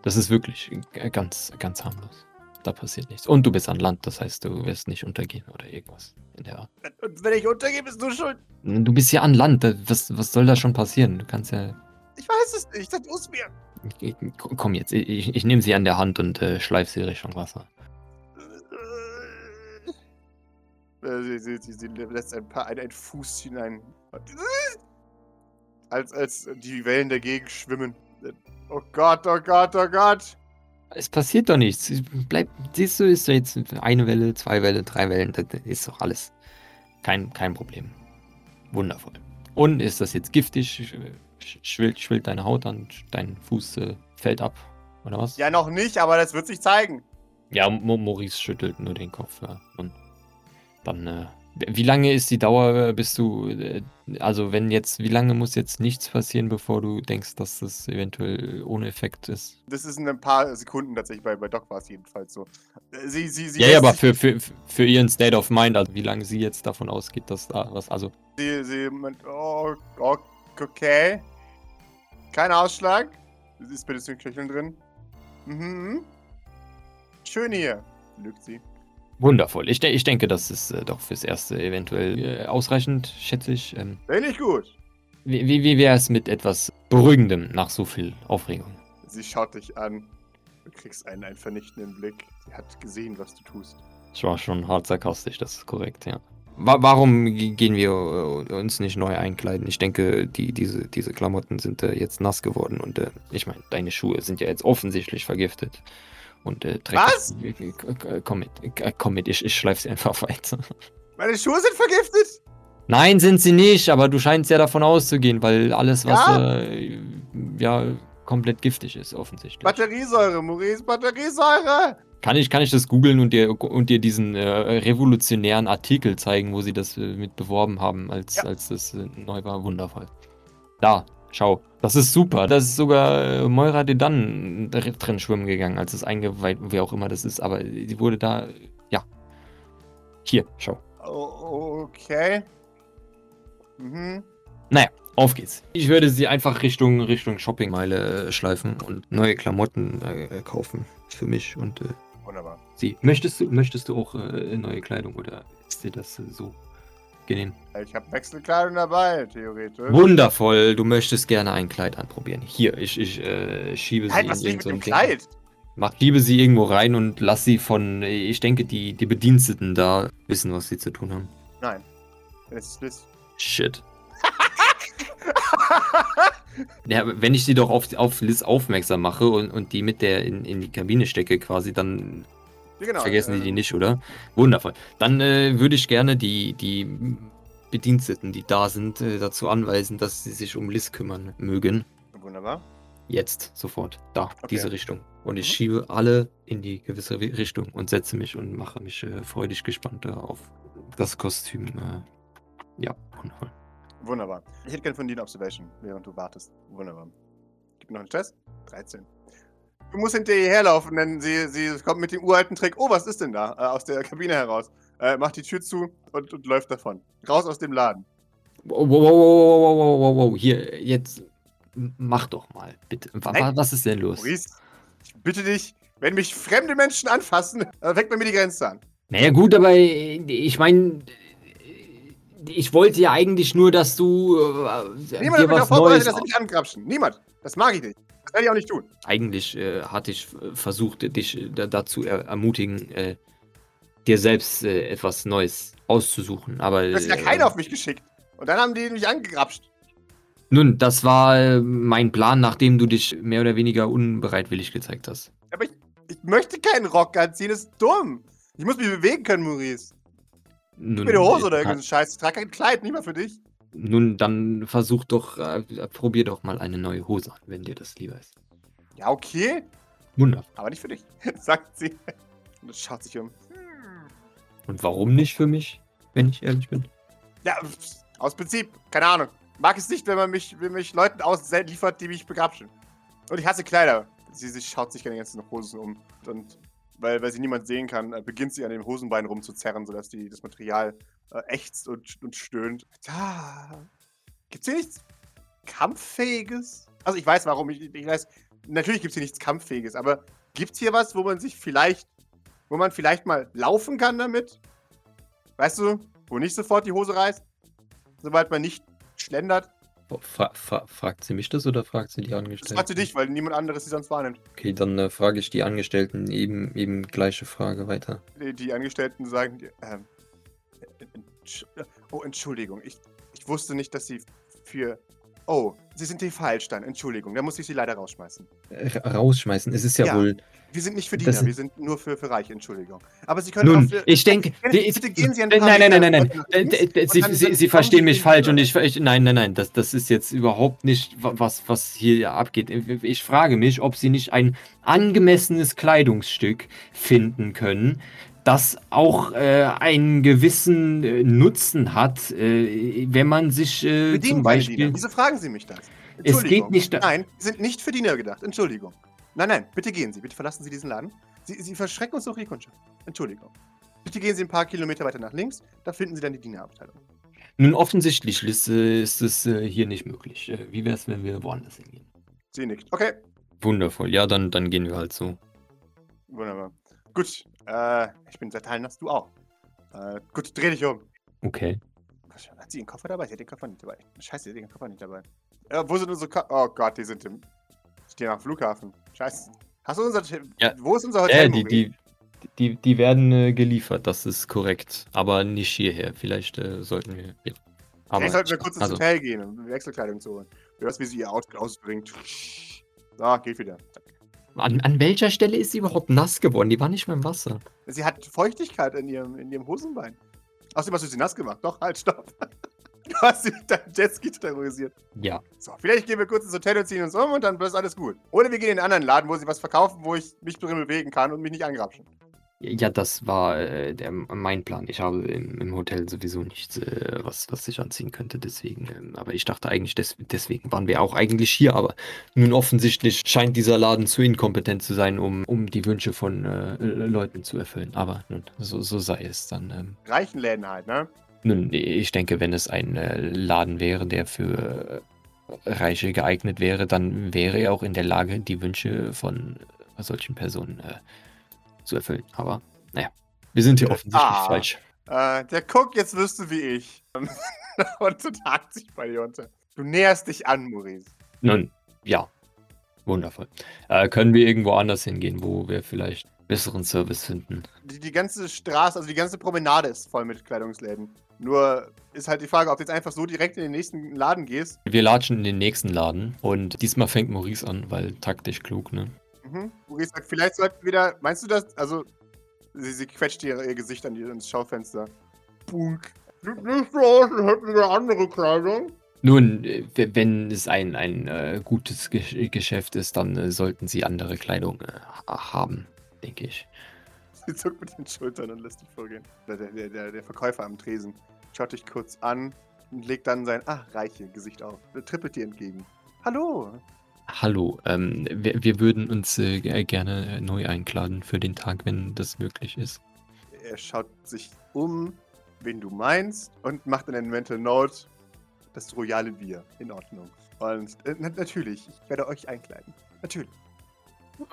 Das ist wirklich ganz, ganz harmlos. Da passiert nichts. Und du bist an Land, das heißt, du wirst nicht untergehen oder irgendwas in der Art. Und wenn ich untergehe, bist du schuld. Du bist ja an Land, da- was, was soll da schon passieren? Du kannst ja. Ich weiß es nicht. Das muss mir. Ich- Komm jetzt, ich, ich nehme sie an der Hand und äh, schleif sie Richtung Wasser. Äh, Sie, sie, sie, sie lässt ein paar ein, ein Fuß hinein. Als, als die Wellen dagegen schwimmen. Oh Gott, oh Gott, oh Gott. Es passiert doch nichts. Bleib, siehst du, ist da jetzt eine Welle, zwei Wellen, drei Wellen, das ist doch alles. Kein, kein Problem. Wundervoll. Und ist das jetzt giftig? Sch- Schwillt, schwillt deine Haut an, dein Fuß äh, fällt ab, oder was? Ja, noch nicht, aber das wird sich zeigen. Ja, Maurice schüttelt nur den Kopf. Ja. Und dann, äh, wie lange ist die Dauer, äh, bis du, äh, also wenn jetzt, wie lange muss jetzt nichts passieren, bevor du denkst, dass das eventuell ohne Effekt ist? Das ist in ein paar Sekunden tatsächlich, bei, bei Doc war es jedenfalls so. Äh, Sie, sie, sie ja, ja, aber für, für, für ihren State of Mind, also wie lange sie jetzt davon ausgeht, dass da was, also, Sie, sie meint, oh, oh, okay. Kein Ausschlag. Ist ein bisschen Köcheln drin. Mhm. Schön hier. Lügt sie. Wundervoll. Ich, de ich denke, das ist äh, doch fürs Erste eventuell äh, ausreichend, schätze ich. Ähm, ich gut. wie wie, wie wäre es mit etwas Beruhigendem nach so viel Aufregung? Sie schaut dich an. Du kriegst einen, einen vernichtenden Blick. Sie hat gesehen, was du tust. Ich war schon hart sarkastisch, das ist korrekt, ja. Wa warum ge- gehen wir äh, uns nicht neu einkleiden? Ich denke, die, diese, diese Klamotten sind äh, jetzt nass geworden und äh, ich meine, deine Schuhe sind ja jetzt offensichtlich vergiftet. Und äh, Dreck- Was? Äh, äh, Komm mit, äh, komm mit, ich, ich schleif sie einfach [laughs] weiter. Meine Schuhe sind vergiftet? Nein, sind sie nicht, aber du scheinst ja davon auszugehen, weil alles, was Ja. äh, ja komplett giftig ist, offensichtlich. Batteriesäure, Maurice, Batteriesäure! Kann ich, kann ich das googeln und dir, und dir diesen äh, revolutionären Artikel zeigen, wo sie das äh, mit beworben haben, als, Ja. als das neu war? Wundervoll. Da, schau. Das ist super. Das ist sogar äh, Moira de Dann drin schwimmen gegangen, als es eingeweiht, wie auch immer das ist. Aber sie wurde da, ja. Hier, schau. Okay. Mhm. Auf geht's. Ich würde sie einfach Richtung, Richtung Shoppingmeile äh, schleifen und neue Klamotten äh, kaufen. Für mich und äh, Wunderbar. sie. Möchtest du, möchtest du auch äh, neue Kleidung oder ist dir das äh, so genehm? Ich habe Wechselkleidung dabei, theoretisch. Wundervoll, du möchtest gerne ein Kleid anprobieren. Hier, ich, ich äh, schiebe sie Halt, was will ich irgend mit so Ding. Kleid? Mach, schiebe sie irgendwo rein und lass sie von, ich denke, die, die Bediensteten da wissen, was sie zu tun haben. Nein. Es ist Liz. Shit. [laughs] Ja, wenn ich sie doch auf, auf Liz aufmerksam mache und, und die mit der in, in die Kabine stecke quasi, dann genau, vergessen die ähm, die nicht, oder? Wundervoll. Dann äh, würde ich gerne die, die Bediensteten, die da sind, äh, dazu anweisen, dass sie sich um Liz kümmern mögen. Wunderbar. Jetzt, sofort. Da, Okay. diese Richtung. Und ich Mhm. schiebe alle in die gewisse Ri- Richtung und setze mich und mache mich äh, freudig gespannt auf das Kostüm. Äh, ja, wundervoll. Wunderbar. Ich hätte gerne von dir eine Observation, während du wartest. Wunderbar. Gib mir noch einen Test. 13. du musst hinter ihr herlaufen, denn sie, sie kommt mit dem uralten Trick. Oh, was ist denn da? Äh, aus der Kabine heraus. Äh, macht die Tür zu und, und läuft davon. Raus aus dem Laden. Wow, wow, wow, wow, wow, wow, wow, hier, jetzt mach doch mal, bitte. Nein. wa- Was ist denn los? Maurice, ich bitte dich, wenn mich fremde Menschen anfassen, äh, bei mir die Grenze an. Naja, gut, aber äh, ich meine, ich wollte ja eigentlich nur, dass du äh, Niemand hat mich darauf vorbereitet, dass sie mich angrapschen. Niemand. Das mag ich nicht. Das werde ich auch nicht tun. Eigentlich äh, hatte ich äh, versucht, dich äh, da, dazu er ermutigen, äh, dir selbst äh, etwas Neues auszusuchen. Aber Du hast ja äh, keiner auf mich geschickt. Und dann haben die mich angegrapscht. nun, das war mein Plan, nachdem du dich mehr oder weniger unbereitwillig gezeigt hast. Aber ich, ich möchte keinen Rock anziehen, das ist dumm. Ich muss mich bewegen können, Maurice. Nun, Mit der Hose oder irgendeinen Scheiß. Ich trage kein Kleid, nicht mal für dich. Nun, dann versuch doch, äh, probier doch mal eine neue Hose an, wenn dir das lieber ist. Ja, okay. Wunderbar. Aber nicht für dich, [laughs] sagt sie. Und schaut sich um. Und warum nicht für mich, wenn ich ehrlich bin? Ja, aus Prinzip, keine Ahnung. Mag es nicht, wenn man mich, wenn mich Leuten ausliefert, die mich begrapschen. Und ich hasse Kleider. Sie, sie schaut sich gerne die ganzen Hosen um. Und weil, weil sie niemand sehen kann, äh, beginnt sie an dem Hosenbein rumzuzerren, sodass die, das Material äh, ächzt und, und stöhnt. Da. Gibt's hier nichts Kampffähiges? Also ich weiß warum. Ich, ich weiß, natürlich gibt's hier nichts Kampffähiges, aber gibt's hier was, wo man sich vielleicht, wo man vielleicht mal laufen kann damit? Weißt du, wo nicht sofort die Hose reißt? Sobald man nicht schlendert? Fra fra fragt sie mich das oder fragt sie die Das Angestellten? fragt sie dich, weil niemand anderes sie sonst wahrnimmt. Okay, dann äh, frage ich die Angestellten eben, eben gleiche Frage weiter. Die, die Angestellten sagen, dir, ähm, äh, entsch- äh, oh, Entschuldigung, ich, ich wusste nicht, dass sie für, oh, sie sind die falsch dann, Entschuldigung, da muss ich sie leider rausschmeißen. R rausschmeißen, es ist ja, Ja. wohl. Wir sind nicht für Diener, wir sind nur für, für Reiche, Entschuldigung. Aber sie können Nun, auch für, ich denke. Bitte gehen Sie ein Äh, paar Nein, nein, nein, nein, nein. Äh, äh, äh, Sie, Sie, Sie kommen verstehen Sie mich falsch und ich, ich. Nein, nein, nein. Das, das ist jetzt überhaupt nicht, wa- was, was hier abgeht. Ich frage mich, ob Sie nicht ein angemessenes Kleidungsstück finden können, das auch äh, einen gewissen äh, Nutzen hat, äh, wenn man sich äh, Wir dienen zum Beispiel. Diener. Wieso fragen Sie mich das? Es geht nicht Nein, Sie sind nicht für Diener gedacht. Entschuldigung. Nein, nein, bitte gehen Sie. Bitte verlassen Sie diesen Laden. Sie, Sie verschrecken uns doch die Kundschaft. Entschuldigung. Bitte gehen Sie ein paar Kilometer weiter nach links. Da finden Sie dann die Dienerabteilung. Nun, offensichtlich ist, äh, ist es äh, hier nicht möglich. Wie wäre es, wenn wir woanders hingehen? Sie nickt. Okay, Wundervoll. Ja, dann, dann gehen wir halt so. wunderbar. Gut, äh, ich bin sehr nass, du auch. Äh, gut, dreh dich um. Okay. Hat sie ihren Koffer dabei? Sie hat den Koffer nicht dabei. Scheiße, sie hat ihren Koffer nicht dabei. Äh, wo sind unsere Ko Oh Gott, die sind im. Stehen am Flughafen. Scheiße. Hast du unser. Ja. Wo ist unser Hotel? Ja, die, die, die, die werden äh, geliefert, das ist korrekt. Aber nicht hierher. Vielleicht äh, sollten wir. Ja. Aber, Vielleicht sollten wir kurz ins also, Hotel gehen, um Wechselkleidung zu holen. Du hörst, wie sie ihr Outfit ausbringt. So, geht wieder. An, an welcher Stelle ist sie überhaupt nass geworden? Die war nicht mehr im Wasser. Sie hat Feuchtigkeit in ihrem, in ihrem Hosenbein. Außerdem hast du sie nass gemacht. Doch, halt, stopp. [laughs] Du hast sie mit deinem Jetski terrorisiert. Ja. So, vielleicht gehen wir kurz ins Hotel und ziehen uns um und dann ist alles gut. Oder wir gehen in einen anderen Laden, wo sie was verkaufen, wo ich mich drin bewegen kann und mich nicht angrapschen. Ja, das war äh, der, mein Plan. Ich habe im, im Hotel sowieso nichts, äh, was, was ich anziehen könnte. Deswegen, ähm, aber ich dachte eigentlich, des, deswegen waren wir auch eigentlich hier. Aber nun offensichtlich scheint dieser Laden zu inkompetent zu sein, um, um die Wünsche von äh, Leuten zu erfüllen. Aber nun, so, so sei es dann. Ähm, Reichen Läden halt, ne? Nun, ich denke, wenn es ein äh, Laden wäre, der für äh, Reiche geeignet wäre, dann wäre er auch in der Lage, die Wünsche von äh, solchen Personen äh, zu erfüllen. Aber naja, wir sind hier offensichtlich Ah. falsch. Äh, der guckt, jetzt wirst du wie ich. [laughs] und hakt sich bei dir unter. Du näherst dich an, Maurice. Nun, ja, wundervoll. Äh, können wir irgendwo anders hingehen, wo wir vielleicht besseren Service finden? Die, die ganze Straße, also die ganze Promenade ist voll mit Kleidungsläden. Nur ist halt die Frage, ob du jetzt einfach so direkt in den nächsten Laden gehst. Wir latschen in den nächsten Laden und diesmal fängt Maurice an, weil taktisch klug, ne? Mhm. Maurice sagt, vielleicht sollten wir wieder. Meinst du das? Also, sie, sie quetscht ihr, ihr Gesicht an die, ins Schaufenster. Punk. Sieht nicht so aus, als hätten wir andere Kleidung. Nun, wenn es ein, ein äh, gutes Ge Geschäft ist, dann äh, sollten sie andere Kleidung äh, ha- haben, denke ich. Sie zuckt mit den Schultern und lässt dich vorgehen. Der, der, der, der Verkäufer am Tresen schaut dich kurz an und legt dann sein, ah, reiche Gesicht auf. Trippelt dir entgegen. Hallo. Hallo, ähm, wir, wir würden uns äh, ge- gerne äh, neu einladen für den Tag, wenn das möglich ist. Er schaut sich um, wen du meinst, und macht in einen Mental Note das royale Bier. In Ordnung. Und äh, na natürlich, ich werde euch einkleiden. Natürlich.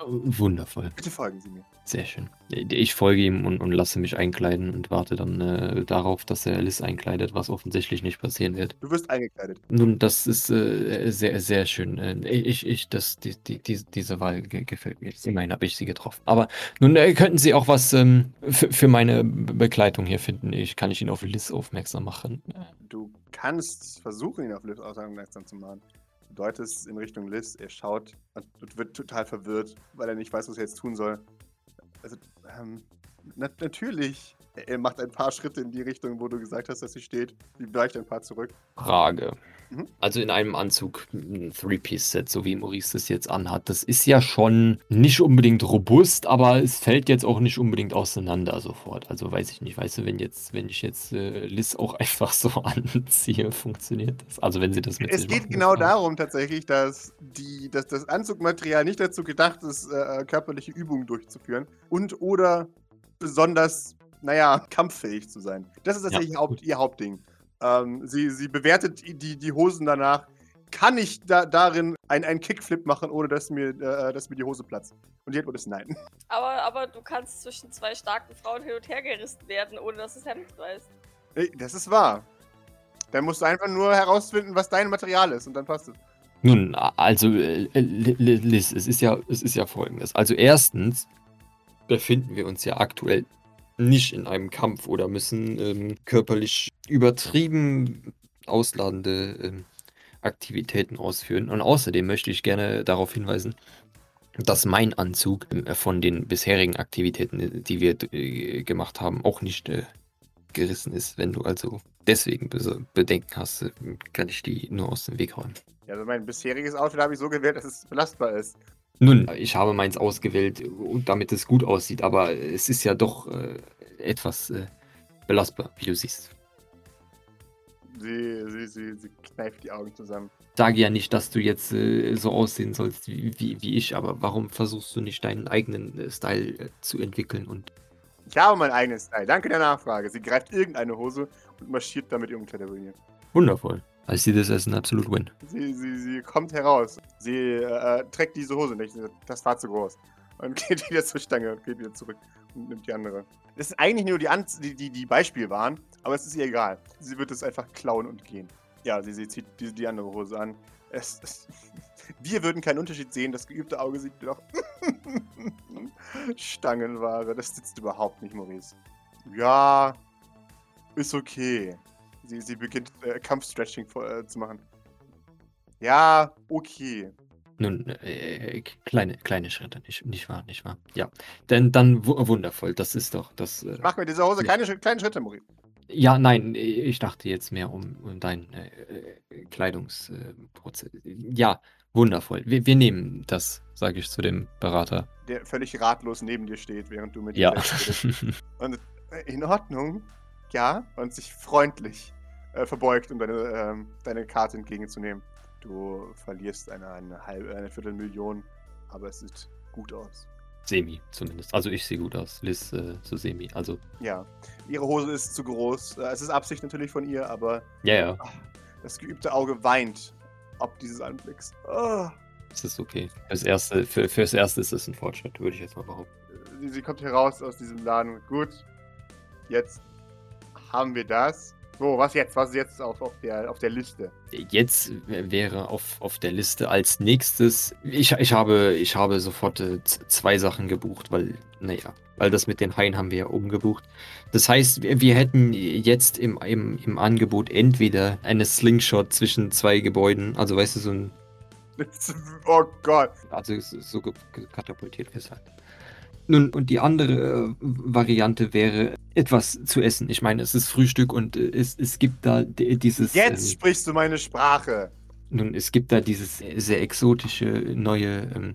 Wundervoll, Bitte folgen Sie mir. Sehr schön. Ich folge ihm und, und lasse mich einkleiden und warte dann äh, darauf, dass er Liz einkleidet, was offensichtlich nicht passieren wird. Du wirst eingekleidet. Nun, das ist äh, sehr, sehr schön. Äh, ich, ich, das, die, die, die, diese Wahl ge gefällt mir. Immerhin habe ich sie getroffen. Aber nun äh, könnten Sie auch was ähm, für, meine Be- Begleitung hier finden. Ich kann ich ihn auf Liz aufmerksam machen. Du kannst versuchen, ihn auf Liz aufmerksam zu machen. Du deutest in Richtung Liz, er schaut und wird total verwirrt, weil er nicht weiß, was er jetzt tun soll. Also, ähm, na, natürlich. Er, macht ein paar Schritte in die Richtung, wo du gesagt hast, dass sie steht. Sie weicht ein paar zurück. Frage. Mhm. Also in einem Anzug, ein Three-Piece-Set, so wie Maurice das jetzt anhat, das ist ja schon nicht unbedingt robust, aber es fällt jetzt auch nicht unbedingt auseinander sofort. Also weiß ich nicht, weißt du, wenn jetzt, wenn ich jetzt äh, Liz auch [laughs] einfach so anziehe, funktioniert das? Also wenn sie das mit Es geht machen, genau darum tatsächlich, dass, die, dass das Anzugmaterial nicht dazu gedacht ist, äh, körperliche Übungen durchzuführen und oder besonders, naja, [laughs] kampffähig zu sein. Das ist tatsächlich Ja, Haupt, ihr Hauptding. Ähm, sie, sie bewertet die, die Hosen danach. Kann ich da, darin ein- einen Kickflip machen, ohne dass mir, äh, dass mir die Hose platzt? Und die Antwort ist nein. [laughs] Aber, aber du kannst zwischen zwei starken Frauen hin und her gerissen werden, ohne dass es Hemd weiß. Ey, Das ist wahr. Dann musst du einfach nur herausfinden, was dein Material ist und dann passt es. Nun, also äh, Li- Liz, es ist ja, es ist ja folgendes. Also erstens befinden wir uns ja aktuell nicht in einem Kampf oder müssen ähm, körperlich übertrieben ausladende ähm, Aktivitäten ausführen. Und außerdem möchte ich gerne darauf hinweisen, dass mein Anzug äh, von den bisherigen Aktivitäten, äh, die wir äh, gemacht haben, auch nicht äh, gerissen ist. Wenn du also deswegen Bedenken hast, äh, kann ich die nur aus dem Weg räumen. Ja, also mein bisheriges Outfit habe ich so gewählt, dass es belastbar ist. Nun, ich habe meins ausgewählt, damit es gut aussieht, aber es ist ja doch äh, etwas äh, belastbar, wie du siehst. Sie, sie, sie, sie kneift die Augen zusammen. Sage ja nicht, dass du jetzt äh, so aussehen sollst wie, wie, wie ich, aber warum versuchst du nicht deinen eigenen äh, Style äh, zu entwickeln und Ich habe mein eigenes Style. Danke der Nachfrage. Sie greift irgendeine Hose und marschiert damit ihrem Kletterburnier. wundervoll. I see this as an absolute win. Sie, sie, sie kommt heraus. Sie äh, trägt diese Hose nicht. Das war zu groß. Und [laughs] geht wieder zur Stange und geht wieder zurück und nimmt die andere. Das ist eigentlich nur die, Anz die, die, die Beispielwaren, aber es ist ihr egal. Sie wird es einfach klauen und gehen. Ja, sie, sie zieht die, die andere Hose an. Es, es, [laughs] wir würden keinen Unterschied sehen. Das geübte Auge sieht doch [laughs] Stangenware. Das sitzt überhaupt nicht, Maurice. Ja, ist okay. Sie, sie beginnt äh, Kampfstretching äh, zu machen. Ja, okay. Nun, äh, kleine, kleine Schritte, nicht, nicht wahr, nicht wahr? Ja, denn dann wu wundervoll, das ist doch das. Äh, Mach mit dieser Hose Ja. keine kleinen Schritte, Maurice. Ja, nein, ich dachte jetzt mehr um, um deinen äh, äh, Kleidungsprozess. ja, wundervoll. Wir, wir nehmen das, sage ich zu dem Berater. Der völlig ratlos neben dir steht, während du mit ihm Ja. [laughs] Und äh, in Ordnung, ja, und sich freundlich äh, verbeugt, um deine, ähm, deine Karte entgegenzunehmen. Du verlierst eine, eine halbe, eine Viertelmillion, aber es sieht gut aus. semi zumindest. Also ich sehe gut aus. Liz äh, so semi. Also, Ja, ihre Hose ist zu groß. Äh, Es ist Absicht natürlich von ihr, aber ja, ja, das geübte Auge weint ob dieses Anblicks. Ah. es ist okay. Fürs Erste, für, fürs Erste ist es ein Fortschritt, würde ich jetzt mal behaupten. Sie, sie kommt hier raus aus diesem Laden. Gut, jetzt haben wir das. So, was jetzt? Was ist jetzt auf, auf, der, auf der Liste? Jetzt wäre auf, auf der Liste als nächstes. Ich, ich, habe, ich habe sofort äh, zwei Sachen gebucht, weil, naja, weil das mit den Haien haben wir ja umgebucht. Das heißt, wir, wir hätten jetzt im, im, im Angebot entweder eine Slingshot zwischen zwei Gebäuden, also weißt du, so ein, [laughs] Oh Gott. also so katapultiert gesagt. Nun, und die andere äh, Variante wäre etwas zu essen. Ich meine, es ist Frühstück und äh, es, es gibt da dieses. Jetzt ähm, sprichst du meine Sprache. Nun, es gibt da dieses sehr exotische neue. Ähm,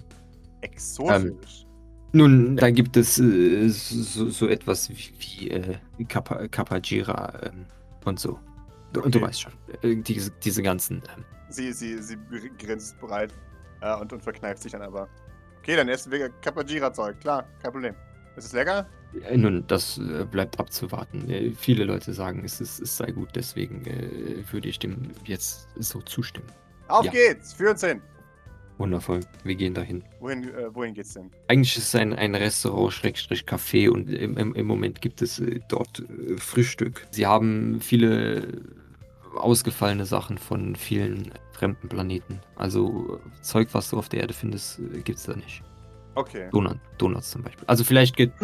Exotisch. nun, da gibt es äh, so, so etwas wie, wie äh, Kappa, Kapajira ähm, und so. Du, Okay. du weißt schon, äh, diese, diese ganzen. Ähm, sie, sie, sie grinst bereit. Äh, und, und verkneift sich dann aber. Okay, dann essen wir Kapajira-Zeug. Klar, kein Problem. Ist es lecker? Äh, Nun, das äh, bleibt abzuwarten. Äh, viele Leute sagen, es, ist, es sei gut, deswegen äh, würde ich dem jetzt so zustimmen. Auf Ja. geht's! Führ uns hin! Wundervoll, wir gehen dahin. Wohin, äh, wohin geht's denn? Eigentlich ist es ein, ein Restaurant, Schrägstrich Café und im, im, im Moment gibt es dort Frühstück. Sie haben viele ausgefallene Sachen von vielen fremden Planeten. Also Zeug, was du auf der Erde findest, äh, gibt es da nicht. Okay. Donut, Donuts zum Beispiel. Also vielleicht gibt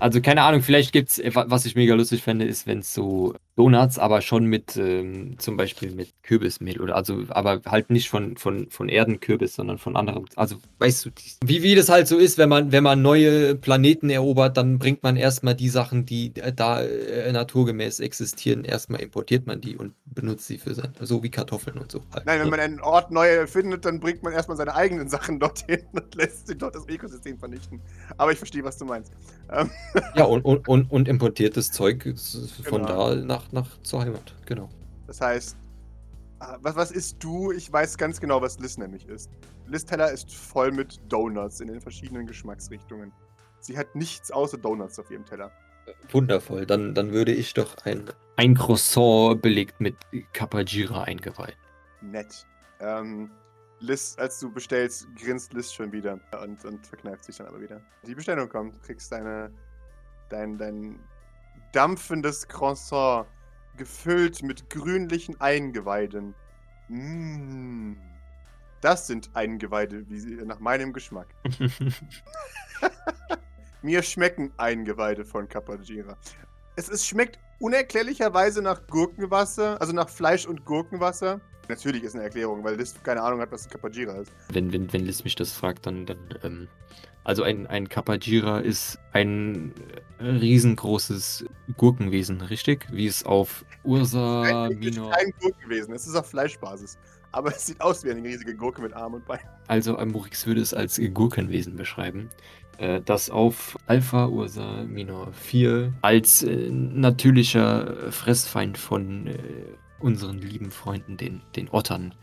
Also keine Ahnung, vielleicht gibt's, wa- was ich mega lustig fände, ist, wenn es so Donuts, aber schon mit ähm, zum Beispiel mit Kürbismehl oder also, aber halt nicht von, von, von Erdenkürbis, sondern von anderem. Also weißt du, wie, wie das halt so ist, wenn man, wenn man neue Planeten erobert, dann bringt man erstmal die Sachen, die äh, da äh, naturgemäß existieren, erstmal importiert man die und benutzt sie für sein, so wie Kartoffeln und so. Halt, Nein, wenn ne? man einen Ort neu erfindet, dann bringt man erstmal seine eigenen Sachen dorthin [laughs] und lässt sich dort das Ökosystem vernichten. Aber ich verstehe, was du meinst. Ähm, [laughs] Ja, und, und, und, und importiertes Zeug von Genau. da nach, nach zur Heimat, genau. das heißt, ah, was, was isst du? Ich weiß ganz genau, was Liz nämlich ist. Liz Teller ist voll mit Donuts in den verschiedenen Geschmacksrichtungen. Sie hat nichts außer Donuts auf ihrem Teller. Wundervoll. Dann, dann würde ich doch ein, ein Croissant belegt mit Kapajira eingeweiht. Nett. Ähm, Liz, als du bestellst, grinst Liz schon wieder und, und verkneift sich dann aber wieder. Die Bestellung kommt, du kriegst deine, dein, dein dampfendes Croissant, gefüllt mit grünlichen Eingeweiden. Mmh. Das sind Eingeweide, wie sie nach meinem Geschmack. [laughs] [laughs] Mir schmecken Eingeweide von Kapajira. Es, es schmeckt unerklärlicherweise nach Gurkenwasser, also nach Fleisch und Gurkenwasser. Natürlich ist eine Erklärung, weil Liz keine Ahnung hat, was Kapajira ist. wenn, wenn, wenn Liz mich das fragt, dann, dann ähm, also ein, ein Kapajira ist ein riesengroßes Gurkenwesen, richtig? Wie es auf Ursa Eigentlich Minor. kein Gurkenwesen, es ist auf Fleischbasis. Aber es sieht aus wie eine riesige Gurke mit Arm und Bein. Also Amorix würde es als Gurkenwesen beschreiben, äh, das auf Alpha Ursa Minor 4 als äh, natürlicher Fressfeind von äh, unseren lieben Freunden, den, den Ottern,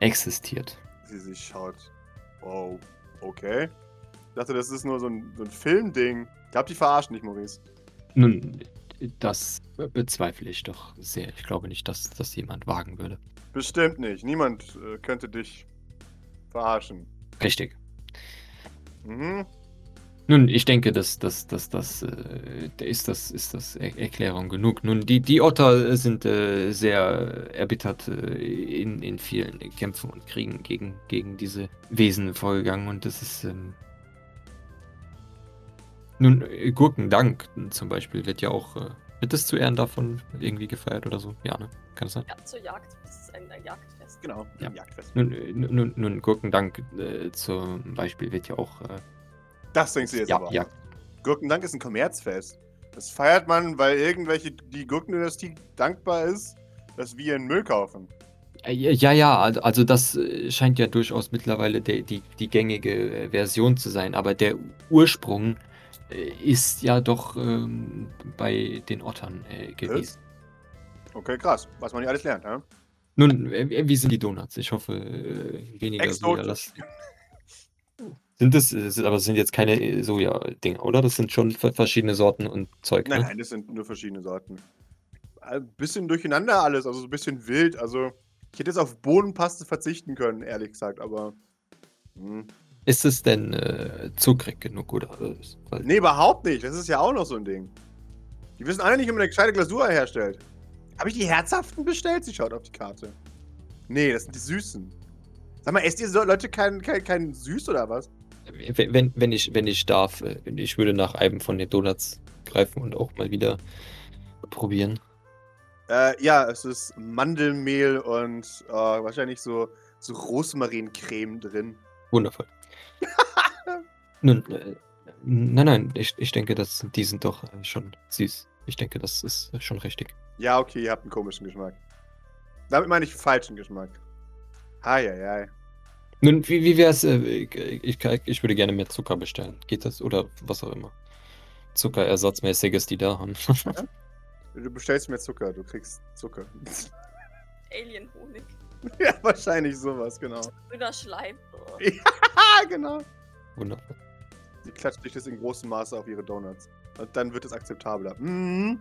existiert. Sie sich schaut. Wow, okay. Ich dachte, das ist nur so ein, so ein Filmding. Ich glaube, die verarschen dich, Maurice. Nun, das bezweifle ich doch sehr. Ich glaube nicht, dass das jemand wagen würde. Bestimmt nicht. Niemand äh, könnte dich verarschen. Richtig. Mhm. Nun, ich denke, dass das, das, das, äh, ist das, ist das Er Erklärung genug. Nun, die, die Otter sind äh, sehr erbittert äh, in, in vielen Kämpfen und Kriegen gegen, gegen diese Wesen vorgegangen und das ist. Ähm Nun, äh, Gurkendank zum Beispiel wird ja auch. Äh, wird das zu Ehren davon irgendwie gefeiert oder so? Ja, ne? Kann das sein? Ja, zur Jagd. Das ist ein, ein Jagdfest. Genau, Ja. ein Jagdfest. Nun, äh, nun, nun Gurkendank äh, zum Beispiel wird ja auch. Das denkst du jetzt ja, aber. ja, Gurkendank ist ein Kommerzfest. Das feiert man, weil irgendwelche die Gurkendynastie dankbar ist, dass wir ihren Müll kaufen. Äh, Ja, ja, also- das äh, scheint ja durchaus mittlerweile der, die, die gängige äh, Version zu sein, aber der Ursprung ist ja doch ähm, bei den Ottern äh, gewesen. Okay, krass. Was man hier alles lernt, ja? Nun, wie sind die Donuts? Ich hoffe, weniger Exotisch. [laughs] Sind das, äh, aber es sind jetzt keine äh, Soja-Dinger, oder? Das sind schon ver- verschiedene Sorten und Zeug, Nein, ne? nein, das sind nur verschiedene Sorten. Ein bisschen durcheinander alles, also so ein bisschen wild. Also, ich hätte jetzt auf Bohnenpaste verzichten können, ehrlich gesagt, aber. Hm. Ist es denn äh, zuckrig genug, oder? äh, Weil, Nee, überhaupt nicht. Das ist ja auch noch so ein Ding. Die wissen alle nicht, wie man eine gescheite Glasur herstellt. Habe ich die herzhaften bestellt? Sie schaut auf die Karte. Nee, das sind die süßen. Sag mal, esst ihr Leute kein, kein, kein süß oder was? Wenn, wenn, ich, wenn ich darf, äh, ich würde nach einem von den Donuts greifen und auch mal wieder probieren. Äh, ja, es ist Mandelmehl und äh, wahrscheinlich so, so Rosmarincreme drin. Wundervoll. [laughs] Nun, äh, nein, nein, ich, ich denke, dass, die sind doch äh, schon süß. Ich denke, das ist äh, schon richtig. Ja, okay, ihr habt einen komischen Geschmack. Damit meine ich falschen Geschmack. Heieiei. Nun, wie, wie wäre es, äh, ich, ich, ich würde gerne mehr Zucker bestellen. Geht das? Oder was auch immer. Zuckerersatzmäßiges, die da [laughs] haben. Du bestellst mir Zucker, du kriegst Zucker. [laughs] Alien-Honig. [laughs] ja, wahrscheinlich sowas, genau. Grüner Schleim. Ah, genau. Wundervoll. Sie klatscht sich das in großem Maße auf ihre Donuts. Und dann wird es akzeptabler. Mhm.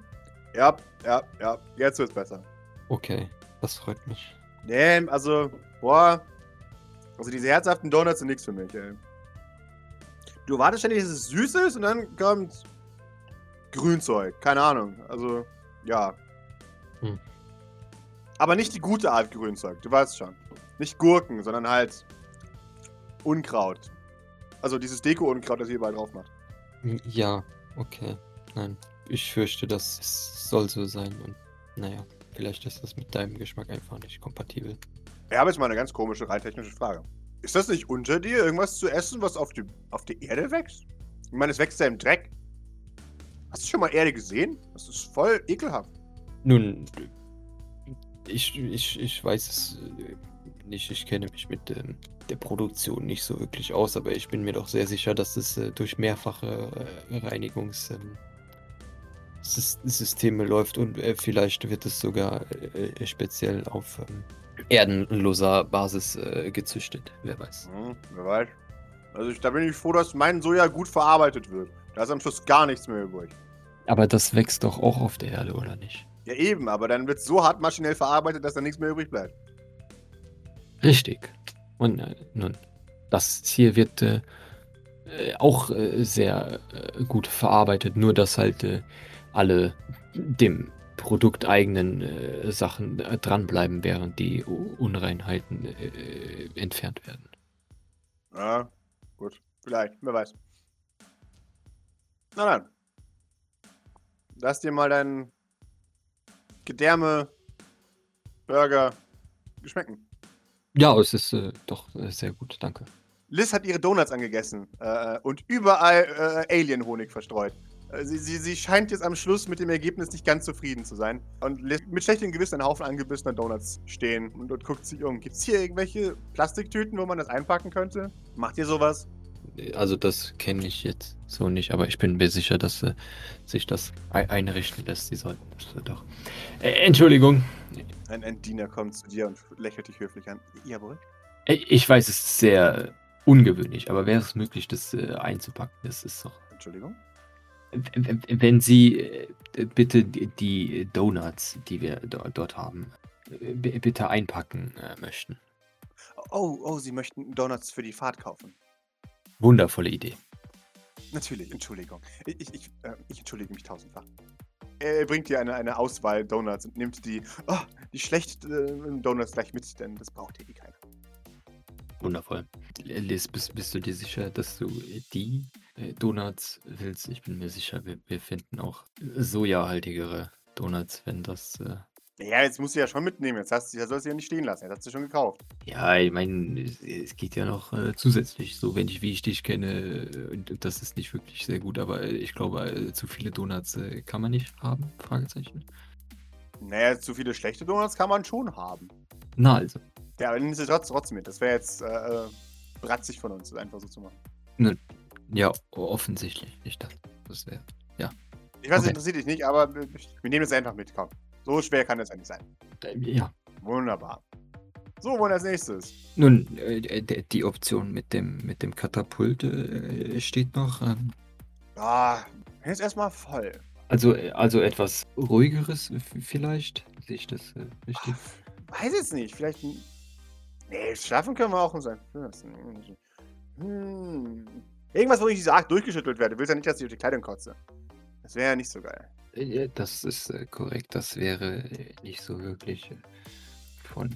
Ja, ja, ja. Jetzt wird's besser. Okay, das freut mich. Nee, also, boah. Also diese herzhaften Donuts sind nichts für mich, ey. Du wartest ständig, dass es süß ist und dann kommt Grünzeug. Keine Ahnung. Also, ja. Hm. Aber nicht die gute Art Grünzeug, du weißt schon. Nicht Gurken, sondern halt Unkraut. Also dieses Deko-Unkraut, das ihr überall drauf macht. Ja, okay. Nein, ich fürchte, das soll so sein. Und naja, vielleicht ist das mit deinem Geschmack einfach nicht kompatibel. Ich habe jetzt mal eine ganz komische, rein technische Frage. Ist das nicht unter dir, irgendwas zu essen, was auf, die, auf der Erde wächst? Ich meine, es wächst ja im Dreck. Hast du schon mal Erde gesehen? Das ist voll ekelhaft. Nun, ich, ich, ich weiß es äh, nicht. Ich kenne mich mit ähm, der Produktion nicht so wirklich aus, aber ich bin mir doch sehr sicher, dass es äh, durch mehrfache äh, Reinigungssysteme läuft und äh, vielleicht wird es sogar äh, speziell auf ähm, erdenloser Basis äh, gezüchtet. Wer weiß. Hm, wer weiß. Also ich, da bin ich froh, dass mein Soja gut verarbeitet wird. Da ist am Schluss gar nichts mehr übrig. Aber das wächst doch auch auf der Erde, oder nicht? Ja eben, aber dann wird es so hart maschinell verarbeitet, dass da nichts mehr übrig bleibt. Richtig. Und äh, nun, das hier wird äh, äh, auch äh, sehr äh, gut verarbeitet, nur dass halt äh, alle dem produkteigenen äh, Sachen äh, dranbleiben, während die Unreinheiten äh, entfernt werden. Ja, gut. Vielleicht, wer weiß. Na dann. Lass dir mal deinen Gedärme Burger geschmecken. Ja, es ist äh, doch äh, sehr gut, danke. Liz hat ihre Donuts angegessen äh, und überall Alien-Honig verstreut. Äh, Sie, sie, sie scheint jetzt am Schluss mit dem Ergebnis nicht ganz zufrieden zu sein. Und lässt mit schlechtem Gewissen einen Haufen angebissener Donuts stehen und, und guckt sich um. Gibt es hier irgendwelche Plastiktüten, wo man das einpacken könnte? Macht ihr sowas? Also das kenne ich jetzt so nicht, aber ich bin mir sicher, dass äh, sich das ei- einrichten lässt. Sie sollten äh, doch. Äh, Entschuldigung, Ein, ein Diener kommt zu dir und lächelt dich höflich an. Jawohl. Ich weiß, es ist sehr ungewöhnlich, aber wäre es möglich, das äh, einzupacken? Das ist doch. Entschuldigung. Wenn Sie äh, bitte die- Donuts, die wir do- dort haben, äh, bitte einpacken äh, möchten. Oh, oh, Sie möchten Donuts für die Fahrt kaufen. Wundervolle Idee. Natürlich, Entschuldigung. Ich, ich, äh, ich entschuldige mich tausendfach. Er bringt dir eine, eine Auswahl Donuts und nimmt die, oh, die schlechten Donuts gleich mit, denn das braucht ihr eh keiner. Wundervoll. Liz, bist, bist du dir sicher, dass du die äh, Donuts willst? Ich bin mir sicher, wir, wir finden auch sojahaltigere Donuts, wenn das. Äh, Ja, jetzt musst du ja schon mitnehmen. Jetzt hast du, sollst du ja nicht stehen lassen. Jetzt hast du schon gekauft. ja, ich meine, es, es geht ja noch äh, zusätzlich. So, wenn ich, wie ich dich kenne, äh, und das ist nicht wirklich sehr gut, aber äh, ich glaube, äh, zu viele Donuts äh, kann man nicht haben? Fragezeichen. Naja, zu viele schlechte Donuts kann man schon haben. Na also. Ja, aber nimm sie trotzdem, mit. Das wäre jetzt äh, äh, bratzig von uns, das einfach so zu machen. Ja, offensichtlich nicht das. Das wäre. Ich weiß, Okay. interessiert dich nicht, aber wir nehmen es einfach mit. Komm. So schwer kann das ja nicht sein. Äh, ja. Wunderbar. So, wollen als nächstes. Nun, äh, d- die Option mit dem, mit dem Katapult äh, steht noch. Ähm, Ah, jetzt erstmal voll. Also, also etwas ruhigeres vielleicht? Sehe ich das äh, richtig? Weiß jetzt nicht. Vielleicht. Nee, schlafen können wir auch uns sein. Hm. Irgendwas, wo ich diese Art durchgeschüttelt werde. Du willst ja nicht, dass ich auf die Kleidung kotze. Das wäre ja nicht so geil. Das ist äh, korrekt. Das wäre äh, nicht so wirklich äh, von.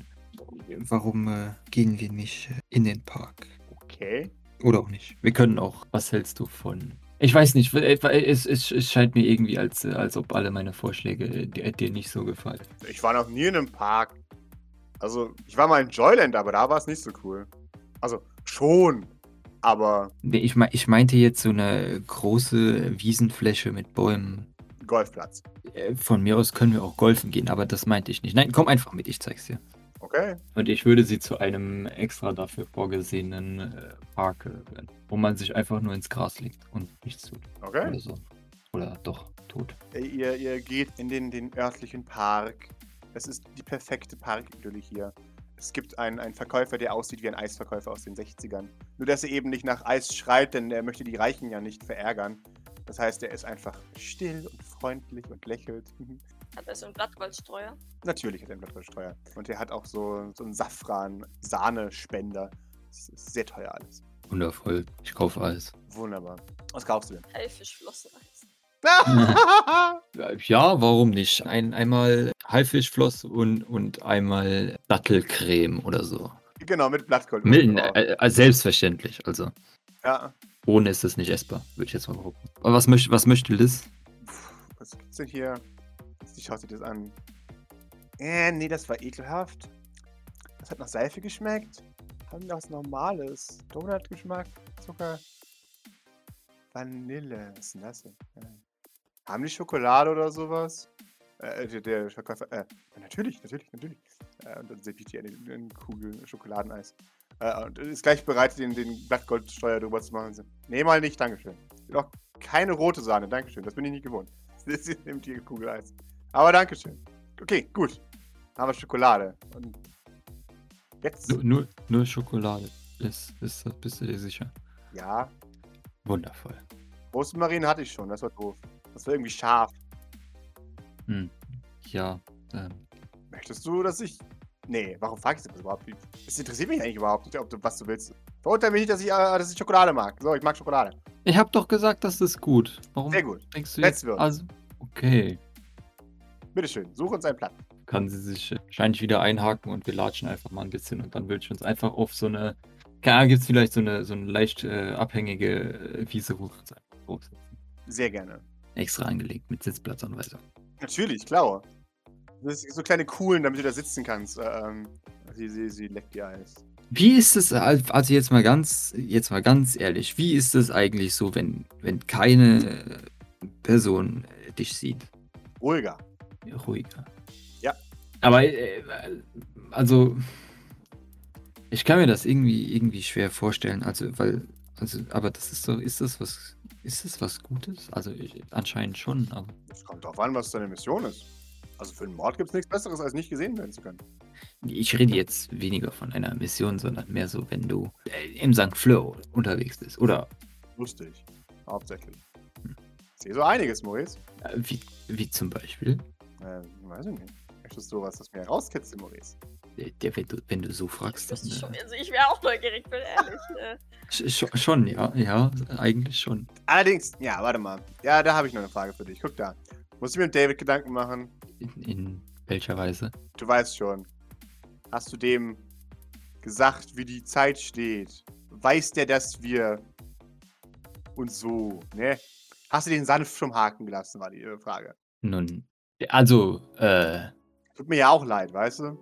Warum äh, gehen wir nicht äh, in den Park? Okay. Oder auch nicht. Wir können auch. Was hältst du von. Ich weiß nicht, es, es, es scheint mir irgendwie, als, als ob alle meine Vorschläge äh, dir, dir nicht so gefallen. Ich war noch nie in einem Park. Also, ich war mal in Joyland, aber da war es nicht so cool. Also, schon. Aber Nee, ich, ich meinte jetzt so eine große Wiesenfläche mit Bäumen. Golfplatz. Äh, Von mir aus können wir auch golfen gehen, aber das meinte ich nicht. Nein, komm einfach mit, ich zeig's dir. Okay. Und ich würde sie zu einem extra dafür vorgesehenen äh, Park, äh, wo man sich einfach nur ins Gras legt und nichts tut. Okay. Oder so. Oder doch, tot. Ihr, ihr geht in den, den örtlichen Park. Es ist die perfekte Parkidylle hier. Es gibt einen, einen Verkäufer, der aussieht wie ein Eisverkäufer aus den 60ern. Nur, dass er eben nicht nach Eis schreit, denn er möchte die Reichen ja nicht verärgern. Das heißt, er ist einfach still und freundlich und lächelt. Mhm. Hat er so einen Blattgoldstreuer? Natürlich hat er einen Blattgoldstreuer. Und er hat auch so, so einen Safran-Sahnespender. Das ist sehr teuer alles. Wundervoll. Ich kaufe alles. Wunderbar. Was kaufst du denn? Haifischflosseneis. [laughs] Ja, warum nicht? Ein, einmal Haifischfloss und, und einmal Dattelcreme oder so. genau, mit Blattgold. Milden, äh, äh, selbstverständlich. Also, Ja. ohne ist es nicht essbar, würde ich jetzt mal behaupten. Aber was, möcht, was möchte Liz? Was gibt's denn hier? Sie schaut sich das an. Äh, nee, das war ekelhaft. Das hat nach Seife geschmeckt. Haben wir was Normales? Donut-Geschmack, Zucker, Vanille. Was ist denn das denn? Äh, haben die Schokolade oder sowas? Äh, der, der Verkäufer, äh, natürlich, natürlich, natürlich. Äh, und dann serviert die eine, eine Kugel Schokoladeneis. Äh, und ist gleich bereit, den, den Blattgoldsteuer drüber zu machen. Nee, mal nicht, Dankeschön. Ich auch keine rote Sahne, Dankeschön. Das bin ich nicht gewohnt. [laughs] Sie nimmt die Kugel Eis. Aber Dankeschön. Okay, gut. Haben wir Schokolade. Und jetzt? Nur, nur, nur Schokolade. Ist, ist, bist du dir sicher? Ja. Wundervoll. Rosmarin hatte ich schon, das war doof. Das war irgendwie scharf. Hm. Ja, ähm, Möchtest du, dass ich. Nee, warum fragst du das überhaupt? Das interessiert mich eigentlich überhaupt nicht, ob du, was du willst. Verurteile mich nicht, dass ich, äh, dass ich Schokolade mag. So, ich mag Schokolade. ich habe doch gesagt, das ist gut. Warum Sehr gut. denkst du jetzt? Also, okay. Bitteschön, such uns einen Platz. Kann sie sich wahrscheinlich wieder einhaken und wir latschen einfach mal ein bisschen und dann will ich uns einfach auf so eine. Keine Ahnung, gibt es vielleicht so eine, so eine leicht äh, abhängige äh, Wiese, wo wir uns einfach draufsetzen. Sehr gerne. Extra angelegt mit Sitzplatzanweisung. Natürlich, klar. Das ist so kleine Kuhlen, damit du da sitzen kannst. Äh, Ähm, sie, sie, sie leckt dir Eis. Wie ist es, al- also jetzt mal ganz, jetzt mal ganz ehrlich, wie ist es eigentlich so, wenn, wenn keine Person dich sieht? Ruhiger. Ruhiger. Ja. Aber, äh, also, ich kann mir das irgendwie, irgendwie schwer vorstellen, also, weil, also, aber das ist so, ist das was, ist das was Gutes? Also, ich, anscheinend schon, aber. Es kommt drauf an, was deine Mission ist. Also für einen Mord gibt es nichts Besseres, als nicht gesehen werden zu können. Ich rede jetzt weniger von einer Mission, sondern mehr so, wenn du äh, im St. Fleur unterwegs bist. Oder Lustig. Hauptsächlich. Hm. Ich sehe so einiges, Maurice. äh, wie, wie zum Beispiel, Äh, weiß ich nicht. Möchtest du was, das mir rauskitzelt, Maurice? Äh, der, wenn, du, wenn du so fragst, dann. Schon, Äh, also ich wäre auch neugierig, bin ehrlich. Äh, sch- sch- schon, ja, ja, eigentlich schon. Allerdings, ja, warte mal. Ja, da habe ich noch eine Frage für dich. Guck da. Muss ich mir mit David Gedanken machen? In, in welcher Weise? Du weißt schon. Hast du dem gesagt, wie die Zeit steht? Weiß der, dass wir und so, ne? Hast du den sanft vom Haken gelassen, war die äh, Frage. Nun, also, äh, Tut mir ja auch leid, weißt du?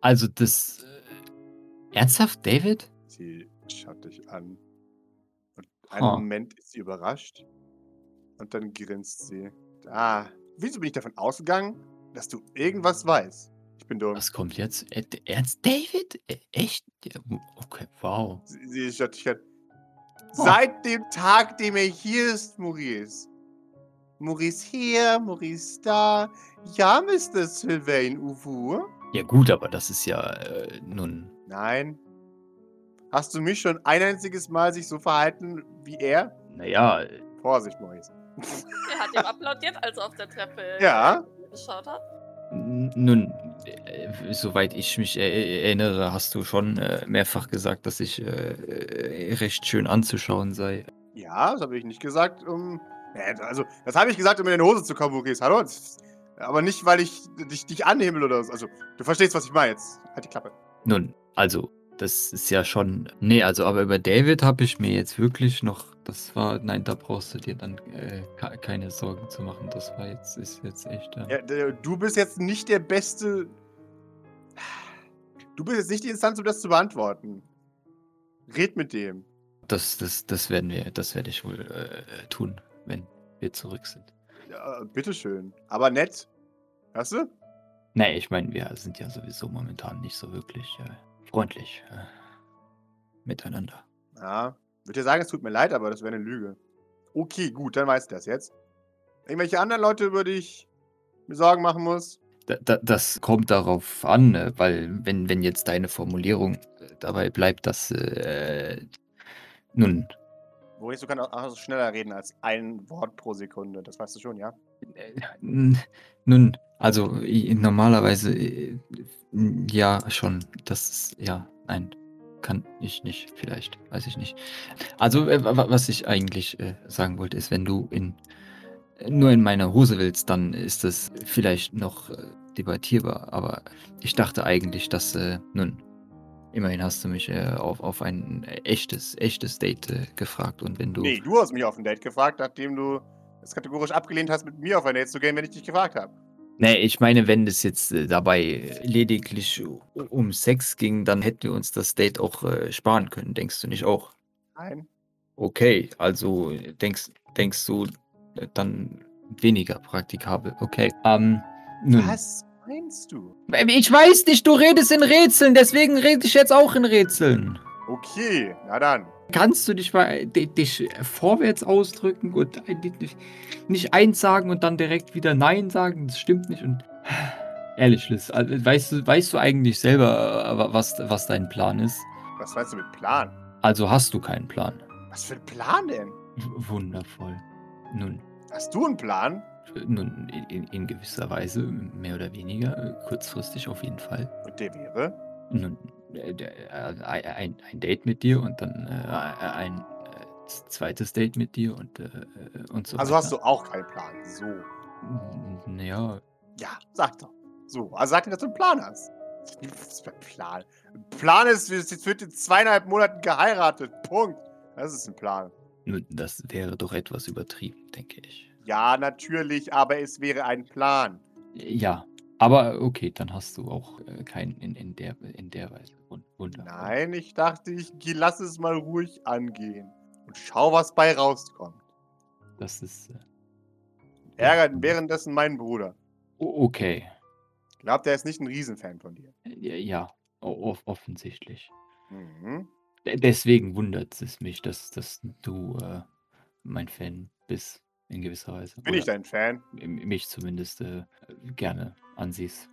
Also das. Äh, ernsthaft, David? Sie schaut dich an. Und einen Ha. Moment ist sie überrascht. Und dann grinst sie. Ah, wieso bin ich davon ausgegangen, dass du irgendwas weißt? Ich bin dumm. Was kommt jetzt? Äh, ernst, David? Äh, echt? Okay, wow. Sie, sie schaut dich an. Seit dem Tag, dem er hier ist, Maurice. Maurice hier, Maurice da. Ja, Mr. Sylvain Uwu. Ja, gut, aber das ist ja äh, nun. Nein. Hast du mich schon ein einziges Mal sich so verhalten wie er? Naja, Vorsicht, Maurice. er hat ihm applaudiert, als er auf der Treppe äh, Ja. geschaut hat. nun, äh, soweit ich mich er erinnere, hast du schon äh, mehrfach gesagt, dass ich äh, recht schön anzuschauen sei. Ja, das habe ich nicht gesagt, um. Also, das habe ich gesagt, um in deine Hose zu kommen, Maurice. Hallo? Das- Aber nicht, weil ich dich, dich anhimmel oder so. Also, du verstehst, was ich meine jetzt. Halt die Klappe. Nun, also, das ist ja schon. Nee, also, aber über David habe ich mir jetzt wirklich noch. Das war. Nein, da brauchst du dir dann äh, ke- keine Sorgen zu machen. Das war jetzt, ist jetzt echt. Äh, Ja, du bist jetzt nicht der beste. Du bist jetzt nicht die Instanz, um das zu beantworten. Red mit dem. Das, das, das werden wir, das werde ich wohl äh, tun, wenn wir zurück sind. Ja, bitteschön. Aber nett. Weißt du? Nee, ich meine, wir sind ja sowieso momentan nicht so wirklich äh, freundlich äh, miteinander. Ja. Würde dir sagen, es tut mir leid, aber das wäre eine Lüge. Okay, gut, dann weißt du das jetzt. Irgendwelche anderen Leute, über die ich mir Sorgen machen muss? Da, da, das kommt darauf an, äh, weil wenn, wenn jetzt deine Formulierung äh, dabei bleibt, dass äh, nun Maurice, du kannst auch schneller reden als ein Wort pro Sekunde. Das weißt du schon, ja? Nun, also normalerweise äh, ja schon. Das ist, ja, nein, kann ich nicht, vielleicht, weiß ich nicht. Also äh, wa- wa- was ich eigentlich äh, sagen wollte, ist, wenn du in nur in meine Hose willst, dann ist das vielleicht noch debattierbar. Aber ich dachte eigentlich, dass nun immerhin hast du mich äh, auf, auf ein echtes, echtes Date äh, gefragt und wenn du Nee, du hast mich auf ein Date gefragt, nachdem du es kategorisch abgelehnt hast, mit mir auf ein Date zu gehen, wenn ich dich gefragt habe. Nee, ich meine, wenn es jetzt äh, dabei lediglich u- um Sex ging, dann hätten wir uns das Date auch äh, sparen können, denkst du nicht auch? Nein. Okay, also äh, denkst, denkst du äh, dann weniger praktikabel. Okay. Ähm, nun. Was meinst du? Ich weiß nicht, du redest in Rätseln, deswegen rede ich jetzt auch in Rätseln. Okay, na dann. Kannst du dich mal dich vorwärts ausdrücken und nicht, eins sagen und dann direkt wieder nein sagen? Das stimmt nicht. Und ehrlich, Liz, weißt du, weißt du eigentlich selber, äh, was, was dein Plan ist? Was meinst du mit Plan? Also hast du keinen Plan. Was für ein Plan denn? W- Wundervoll. Nun, Hast du einen Plan? Nun in, in, gewisser Weise, mehr oder weniger, äh, kurzfristig auf jeden Fall. Und der wäre? Nun, äh, äh, ein, ein Date mit dir und dann ein zweites Date mit dir und, und so Also weiter. hast du auch keinen Plan. So. Naja, Ja, sag doch. So, also sag dir, dass du einen Plan hast. Was für ein Plan? Ein Plan ist, es wird in zweieinhalb Monaten geheiratet. Punkt. Das ist ein Plan. nun, das wäre doch etwas übertrieben, denke ich. Ja, natürlich, aber es wäre ein Plan. Ja, aber okay, dann hast du auch äh, keinen in, in, der, in der Weise. Wundervoll. Nein, ich dachte, ich geh- lass es mal ruhig angehen. Und schau, was bei rauskommt. Das ist. Äh, Ärgert währenddessen meinen Bruder. o- okay. Glaubt, er ist nicht ein Riesenfan von dir. Ja, ja off- offensichtlich. Mhm. De- Deswegen wundert es mich, dass, dass du äh, mein Fan bist, in gewisser Weise. Bin ich Oder dein Fan? Mich zumindest äh, gerne ansiehst.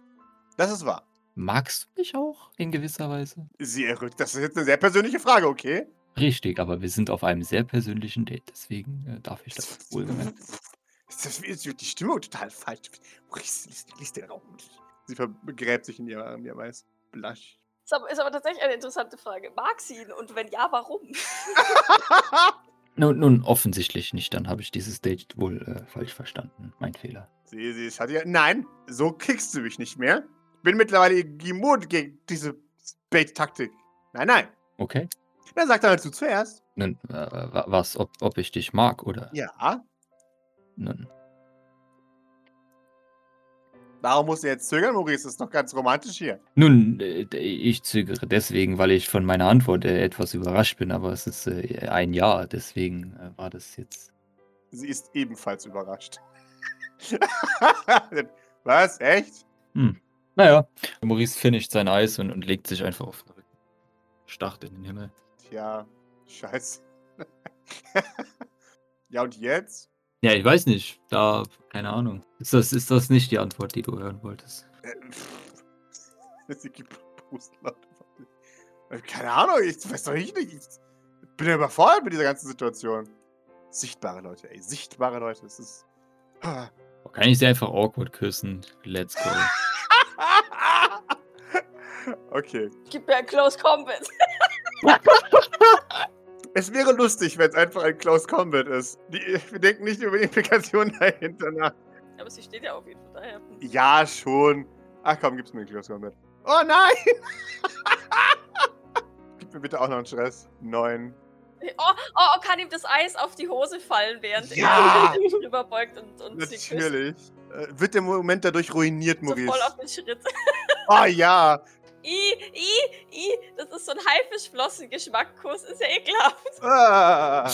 Das ist wahr. Magst du mich auch in gewisser Weise? Sehr rück. Das ist jetzt eine sehr persönliche Frage, okay? Richtig, aber wir sind auf einem sehr persönlichen Date, deswegen äh, darf ich das wohlgemerkt. [laughs] Das ist- die Stimmung total falsch. Lies, den Raum. Sie begräbt sich in ihrem ihrem Weiß. Blush. Ist aber, ist aber tatsächlich eine interessante Frage. Mag sie ihn und wenn ja, warum? [laughs] [laughs] Nun, nun, offensichtlich nicht, dann habe ich dieses Date wohl äh, falsch verstanden. Mein Fehler. sie, sie hat ja. Nein, so kriegst du mich nicht mehr. Ich bin mittlerweile immun gegen diese Bait-Taktik. Nein, nein. Okay. Dann sag dann du zuerst. Nun, äh, wa- was, ob, ob ich dich mag oder? Ja. Nun, Warum musst du jetzt zögern, Maurice? Das ist doch ganz romantisch hier. nun äh, ich zögere deswegen, weil ich von meiner Antwort äh, etwas überrascht bin, aber es ist äh, ein Ja, deswegen war das jetzt. Sie ist ebenfalls überrascht. [laughs] Was? Echt? Hm. Naja. Maurice finisht sein Eis und, und legt sich einfach auf den Rücken. Starrt in den Himmel. Tja, scheiße. [laughs] ja, und jetzt? Ja, ich weiß nicht. Da, keine Ahnung. Ist das, ist das nicht die Antwort, die du hören wolltest? Äh. [laughs] Äh, Keine Ahnung, ich weiß doch nicht. Ich bin ja überfordert mit dieser ganzen Situation. Sichtbare Leute, ey. Sichtbare Leute. Es ist. Ah. Kann ich sie einfach awkward küssen? Let's go. [laughs] okay. Gib mir ein Close Combat. [laughs] Es wäre lustig, wenn es einfach ein Close Combat ist. Die, wir denken nicht über die Implikationen [laughs] dahinter nach. Aber sie steht ja auf jeden Fall daher. Ja, schon. Ach komm, gib's mir ein Close Combat. Oh nein! [laughs] Gib mir bitte auch noch einen Stress. Neun. Oh, oh, oh, kann ihm das Eis auf die Hose fallen, während Ja! er sich [laughs] rüberbeugt und, und sie küsst. Natürlich. Äh, wird der Moment dadurch ruiniert, So Maurice? voll auf den Schritt. Oh ja! I, I, I, das ist so ein Haifischflossengeschmackkuss, ist ja ekelhaft. Ah.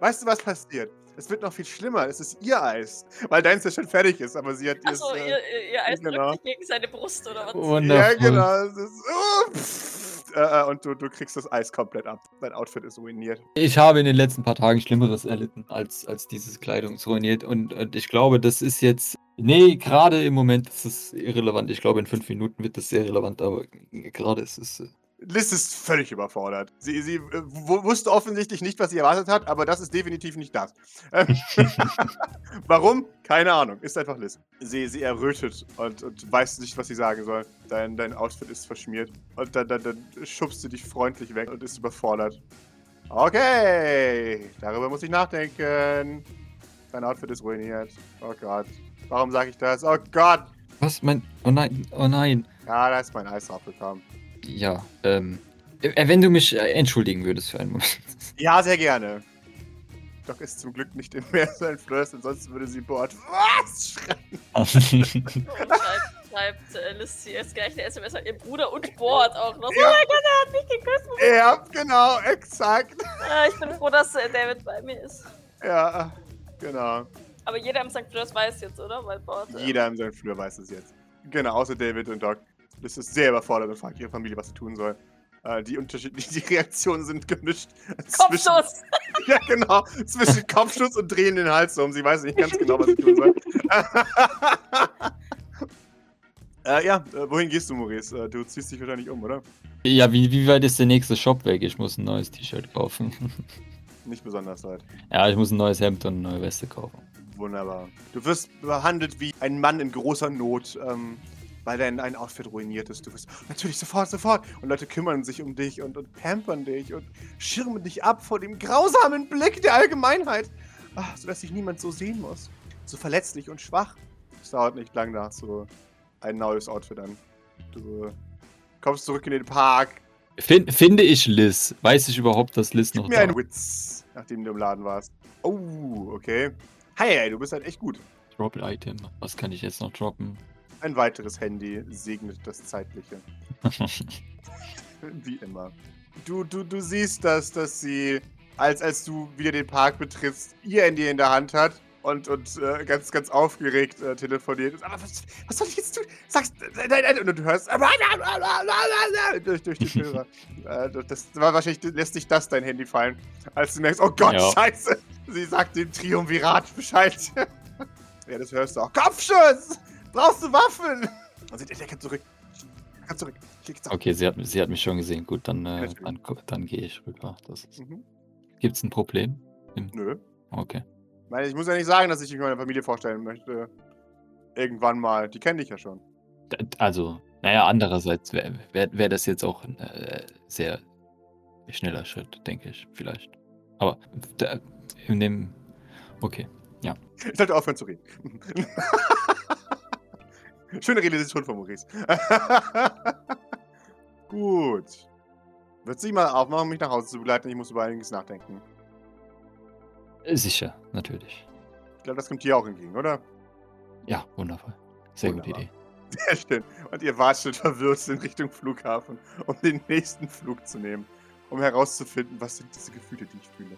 Weißt du, was passiert? Es wird noch viel schlimmer. Es ist ihr Eis. Weil deins ja schon fertig ist, aber sie hat ihr. Achso, ihr, ihr, ihr Eis genau. drückt sich gegen seine Brust oder was? Wundervoll. Ja, genau. Es ist, oh, pff, äh, und du, du kriegst das Eis komplett ab. Dein Outfit ist ruiniert. Ich habe in den letzten paar Tagen Schlimmeres erlitten, als, als dieses Kleidungsruiniert. Und, und ich glaube, das ist jetzt Nee, gerade im Moment ist es irrelevant. Ich glaube, in fünf Minuten wird es sehr relevant, aber gerade ist es. Liz ist völlig überfordert. Sie, sie äh, wu- wusste offensichtlich nicht, was sie erwartet hat, aber das ist definitiv nicht das. Ähm, [laughs] Warum? Keine Ahnung. Ist einfach Liz. Sie, sie errötet und, und weiß nicht, was sie sagen soll. Dein, dein Outfit ist verschmiert. Und dann, dann, dann schubst sie dich freundlich weg und ist überfordert. Okay, darüber muss ich nachdenken. Dein Outfit ist ruiniert. Oh Gott. Warum sage ich das? Oh Gott. Was? Mein. Oh nein, oh nein. Ja, da ist mein Eis draufgekommen. Ja, ähm. äh, Wenn du mich äh, entschuldigen würdest für einen Moment. Ja, sehr gerne. Doc ist zum Glück nicht im Meer sein Flirst, ansonsten würde sie Bord was schreien. Und schreibt, schreibt äh, Liz jetzt gleich eine SMS an ihr Bruder und Bord auch noch. Ja. Oh mein Gott, er hat mich geküsst. Ja, genau, exakt. Ah, ich bin froh, dass äh, David bei mir ist. Ja, genau. Aber jeder im St. Fleurs weiß jetzt, oder? Weil Bord. äh, Jeder in seinem Flur weiß es jetzt. Genau, außer David und Doc. Das ist sehr überfordert und fragt ihre Familie, was sie tun soll. Äh, die unterschiedlichen [laughs] die Reaktionen sind gemischt. Kopfschuss! [laughs] ja, genau. Zwischen Kopfschuss und drehen den Hals um. Sie weiß nicht ganz genau, was sie tun soll. [laughs] äh, ja, äh, wohin gehst du, Maurice? Äh, du ziehst dich wahrscheinlich um, oder? ja, wie, wie weit ist der nächste Shop weg? Ich muss ein neues T-Shirt kaufen. Nicht besonders weit. ja, ich muss ein neues Hemd und eine neue Weste kaufen. Wunderbar. Du wirst behandelt wie ein Mann in großer Not, ähm, weil dein ein Outfit ruiniert ist. Du wirst natürlich sofort, sofort. Und Leute kümmern sich um dich und, und pampern dich und schirmen dich ab vor dem grausamen Blick der Allgemeinheit. Ach, sodass sich niemand so sehen muss. So verletzlich und schwach. Es dauert nicht lang, da hast du ein neues Outfit an. Du kommst zurück in den Park. Fin finde ich Liz? Weiß ich überhaupt, dass Liz Gib noch mir da einen Witz, nachdem du im Laden warst. Oh, okay. Hey, hey, du bist halt echt gut. Drop Item. Was kann ich jetzt noch droppen? Ein weiteres Handy segnet das Zeitliche. [laughs] Wie immer. Du, du, du siehst, dass, dass sie, als, als du wieder den Park betrittst, ihr Handy in der Hand hat und, und äh, ganz, ganz aufgeregt äh, telefoniert. Aber was, was soll ich jetzt tun? Sagst, nein, nein, nein. Und du hörst durch, durch die [laughs] Hörer. äh, das war wahrscheinlich, lässt dich das dein Handy fallen, als du merkst, oh Gott, Ja. scheiße. Sie sagt dem Triumvirat Bescheid. [laughs] ja, das hörst du auch. Kopfschuss! Brauchst du Waffen? Und sie der kann zurück. Der kann zurück. Okay, sie hat, sie hat mich schon gesehen. Gut, dann, äh, dann, dann gehe ich rüber. Das ist, Mhm. gibt's ein Problem? Nö. Okay. Ich meine, ich muss ja nicht sagen, dass ich mich meiner Familie vorstellen möchte. Irgendwann mal. Die kenne ich ja schon. Also, naja, andererseits wäre wär, wär das jetzt auch ein äh, sehr schneller Schritt, denke ich, vielleicht. Aber da, in dem. Okay. Ich sollte aufhören zu reden. [laughs] Schöne Realisation von Maurice. [laughs] Gut. Wird sich mal aufmachen, mich nach Hause zu begleiten? Ich muss über einiges nachdenken. Sicher, natürlich. Ich glaube, das kommt dir auch entgegen, oder? Ja, wundervoll. Sehr gute Wunderbar. Idee. [laughs] Sehr schön. Und ihr watschelt verwirrt in Richtung Flughafen, um den nächsten Flug zu nehmen, um herauszufinden, was sind diese Gefühle, die ich fühle.